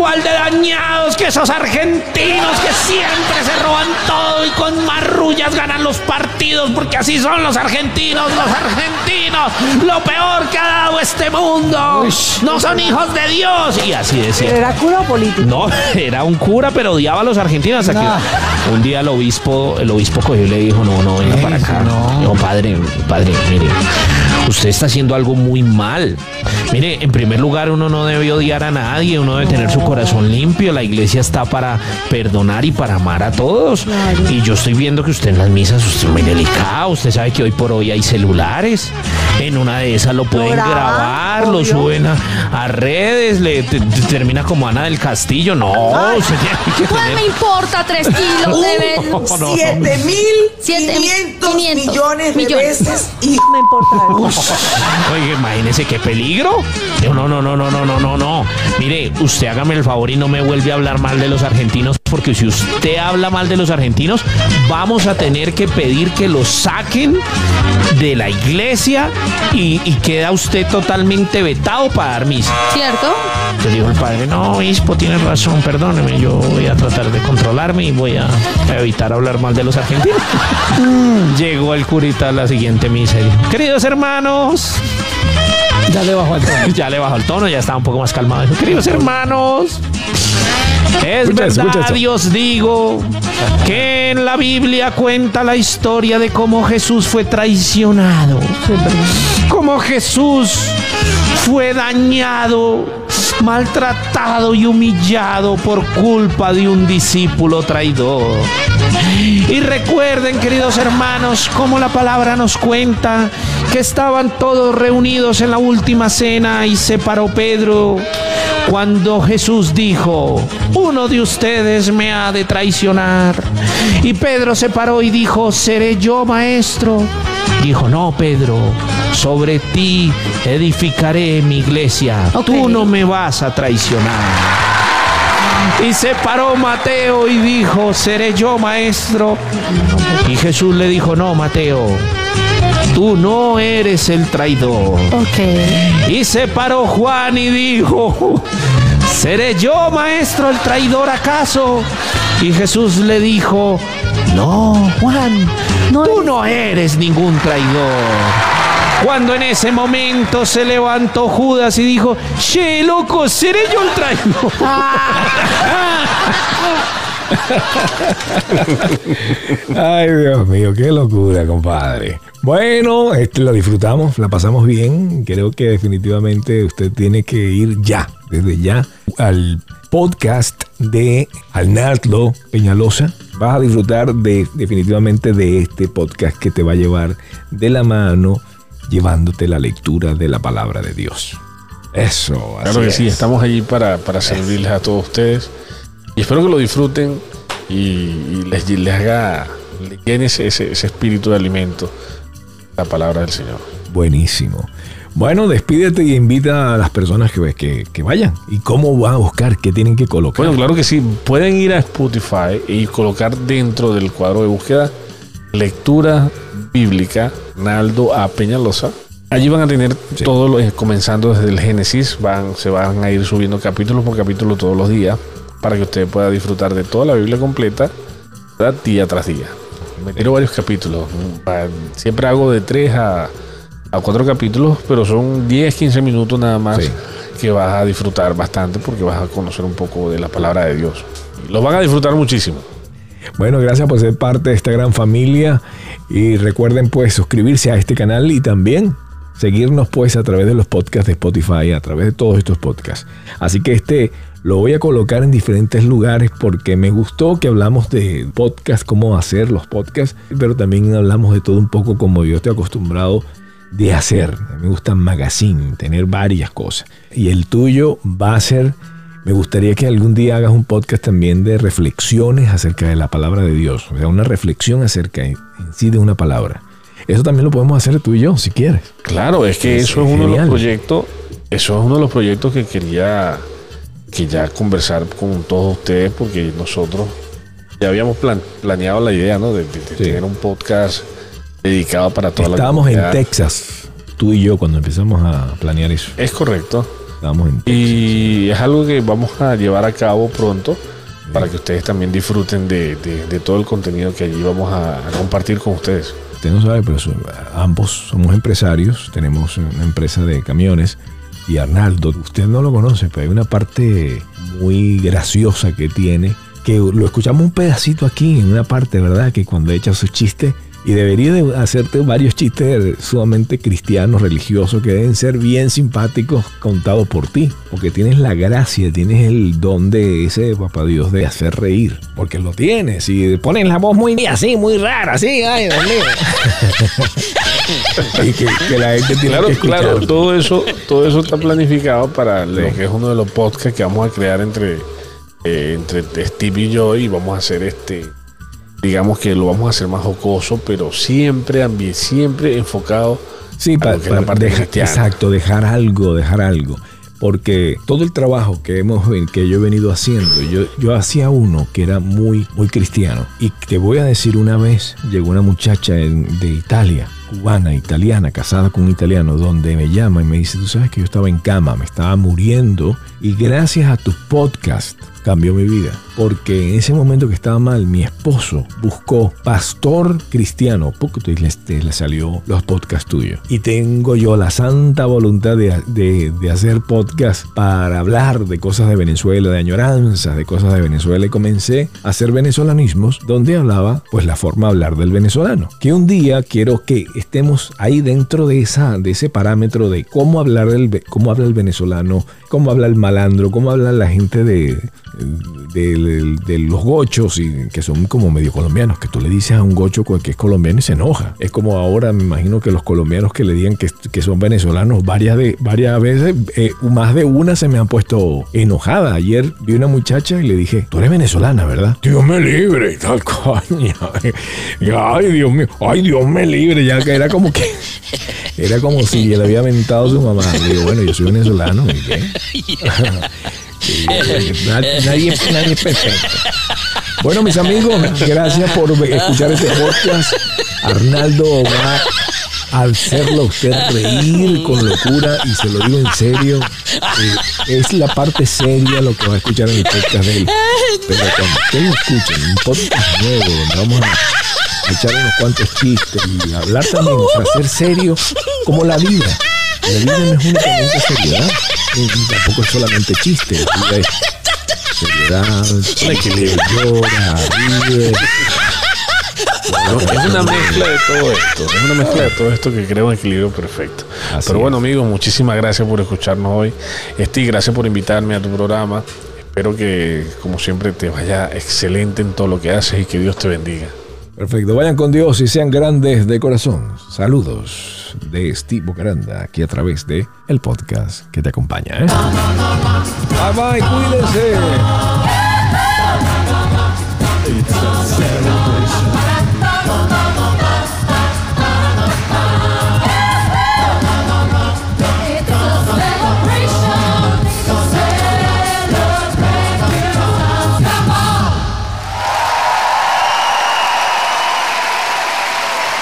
Igual de dañados que esos argentinos que siempre se roban todo y con marrullas ganan los partidos, porque así son los argentinos, los argentinos, lo peor que ha dado este mundo. No son hijos de Dios. Y así decía. ¿Era cura o político? No, era un cura, pero odiaba a los argentinos. Hasta que un día el obispo, el obispo cogió y le dijo, no, no, venga para acá. Dijo, padre, padre, mire, usted está haciendo algo muy mal. Mire, en primer lugar, uno no debe odiar a nadie, uno debe tener su corazón limpio. La iglesia está para perdonar y para amar a todos. Y yo estoy viendo que usted en las misas, usted es muy delicado. Usted sabe que hoy por hoy hay celulares. En una de esas lo pueden graba, grabar, lo suben a, a redes, le te- te- termina como Ana del Castillo. No, usted tiene que tener- me importa tres kilos de ver. No, no. Siete mil Siete mil quinientos quinientos millones de millones. veces y Me importa. Oye, imagínese qué peligro. Yo, no, no, no, no, no, no, no, no. Mire, usted hágame el favor y no me vuelve a hablar mal de los argentinos, porque si usted habla mal de los argentinos, vamos a tener que pedir que los saquen de la iglesia y, y queda usted totalmente vetado para dar misa. ¿Cierto? Le dijo el padre, no, obispo, tiene razón, perdóneme, yo voy a tratar de controlarme y voy a evitar hablar mal de los argentinos. Llegó el curita a la siguiente dijo, queridos hermanos, Ya le bajó al tono. ya le bajó el tono, ya estaba un poco más calmado. Queridos hermanos, es Escucha eso, escucha verdad, eso. y os digo que en la Biblia cuenta la historia de cómo Jesús fue traicionado. Cómo Jesús fue dañado, maltratado y humillado por culpa de un discípulo traidor. Y recuerden, queridos hermanos, cómo la palabra nos cuenta que estaban todos reunidos en la última cena y se paró Pedro cuando Jesús dijo, uno de ustedes me ha de traicionar. Y Pedro se paró y dijo, ¿seré yo maestro? Dijo, no, Pedro, sobre ti edificaré mi iglesia. Tú no me vas a traicionar. Y se paró Mateo y dijo, ¿seré yo maestro? Y Jesús le dijo, no, Mateo, tú no eres el traidor. Ok. Y se paró Juan y dijo, ¿seré yo maestro el traidor acaso? Y Jesús le dijo, no, Juan, No tú eres- no eres ningún traidor. Cuando en ese momento se levantó Judas y dijo, che, loco, ¿seré yo el traidor? Ay, Dios mío, qué locura, compadre. Bueno, este lo disfrutamos, la pasamos bien. Creo que definitivamente usted tiene que ir ya, desde ya, al podcast de Alnartlo Peñalosa. Vas a disfrutar de, definitivamente de este podcast que te va a llevar de la mano, llevándote la lectura de la palabra de Dios. Eso, así Claro que sí, es. estamos allí para, para servirles a todos ustedes. Y espero que lo disfruten y, y les, les haga le llene ese, ese- ese espíritu de alimento, la palabra del Señor. Buenísimo. Bueno, despídete y invita a las personas que, que, que vayan. ¿Y cómo van a buscar? ¿Qué tienen que colocar? Bueno, claro que sí. Pueden ir a Spotify y colocar dentro del cuadro de búsqueda lectura bíblica Naldo A. Peñalosa. Allí van a tener Sí. todo, lo- eh, comenzando desde el Génesis, van, se van a ir subiendo capítulo por capítulo todos los días para que usted pueda disfrutar de toda la Biblia completa, ¿verdad? día tras día. Me tiro varios capítulos. Siempre hago de 3 a, a 4 capítulos, pero son 10, 15 minutos nada más Sí. que vas a disfrutar bastante porque vas a conocer un poco de la palabra de Dios. Y Lo van a disfrutar muchísimo. Bueno, gracias por ser parte de esta gran familia y recuerden pues suscribirse a este canal y también seguirnos pues a través de los podcasts de Spotify, a través de todos estos podcasts. Así que este lo voy a colocar en diferentes lugares porque me gustó que hablamos de podcast, cómo hacer los podcasts, pero también hablamos de todo un poco como yo estoy acostumbrado de hacer. Me gusta magazine, tener varias cosas. Y el tuyo va a ser me gustaría que algún día hagas un podcast también de reflexiones acerca de la palabra de Dios. O sea, una reflexión acerca en sí de una palabra. Eso también lo podemos hacer tú y yo, si quieres. Claro, es que Es eso es uno de los proyectos, eso es uno de los proyectos que quería que ya conversar con todos ustedes porque nosotros ya habíamos plan- planeado la idea, ¿no? De, de- de Sí. tener un podcast dedicado para toda Estábamos la en. Texas, tú y yo, cuando empezamos a planear eso. Es correcto. Estábamos en Texas. Y es algo que vamos a llevar a cabo pronto para que ustedes también disfruten de, de- todo el contenido que allí vamos a, a compartir con ustedes. Usted no sabe, pero ambos somos empresarios, tenemos una empresa de camiones. Y Arnaldo, usted no lo conoce, pero hay una parte muy graciosa que tiene, que lo escuchamos un pedacito aquí, en una parte, ¿verdad? Que cuando echa sus chistes, y debería de hacerte varios chistes sumamente cristianos, religiosos, que deben ser bien simpáticos contados por ti, porque tienes la gracia, tienes el don de ese papá Dios de hacer reír, porque lo tienes, y pones la voz muy así, muy rara, así, ay, Dios. y que, que la gente tiene Claro, que escuchar. claro, todo eso, todo eso está planificado para lo que es uno de los podcasts que vamos a crear entre, eh, entre Steve y yo y vamos a hacer este, digamos que lo vamos a hacer más jocoso, pero siempre siempre enfocado Sí, para, la parte cristiana. exacto, dejar algo, dejar algo. Porque todo el trabajo que hemos que yo he venido haciendo, yo, yo hacía uno que era muy, muy cristiano. Y te voy a decir una vez, llegó una muchacha en- de Italia, cubana, italiana, casada con un italiano, donde me llama y me dice, tú sabes que yo estaba en cama, me estaba muriendo, y gracias a tu podcast cambió mi vida. Porque en ese momento que estaba mal, mi esposo buscó pastor cristiano. Poco te- le, le salió los podcasts tuyos. Y tengo yo la santa voluntad de, de- de hacer podcast para hablar de cosas de Venezuela, de añoranzas, de cosas de Venezuela. Y comencé a hacer venezolanismos donde hablaba pues la forma de hablar del venezolano. Que un día quiero que estemos ahí dentro de, esa, de ese parámetro de cómo hablar ve- cómo habla el venezolano, cómo habla el malandro, cómo habla la gente de, de, de los gochos y que son como medio colombianos, que tú le dices a un gocho que es colombiano y se enoja. Es como ahora, me imagino que los colombianos que le digan que, que son venezolanos varias, de, varias veces, eh, más de una se me han puesto enojada. Ayer vi una muchacha y le dije, tú eres venezolana, ¿verdad? Dios me libre tal coño. Y, ay, Dios mío, ay, Dios me libre, ya que era como que... Era como si le había mentado a su mamá. Digo, bueno, yo soy venezolano. ¿y qué? Nadie, nadie, es perfecto. Bueno, mis amigos, gracias por escuchar este podcast. Arnaldo va a hacerlo usted reír con locura y se lo digo en serio. eh, es la parte seria lo que va a escuchar en el podcast de él. Pero cuando ustedes escuchen, un podcast nuevo donde vamos a echar unos cuantos chistes y hablar también, sea, ser serio como la vida. La vida no es únicamente seriedad, ni tampoco es solamente chiste. La vida es seriedad, un equilibrio, llora, ríe. Es una mezcla de todo esto, es una mezcla de todo esto que crea un equilibrio perfecto. Así Pero bueno, es. amigos, muchísimas gracias por escucharnos hoy. Esti, gracias por invitarme a tu programa. Espero que, como siempre, te vaya excelente en todo lo que haces y que Dios te bendiga. Perfecto, vayan con Dios y sean grandes de corazón. Saludos de Steve Bocaranda, aquí a través de el podcast que te acompaña. ¿eh? Bye bye, cuídense.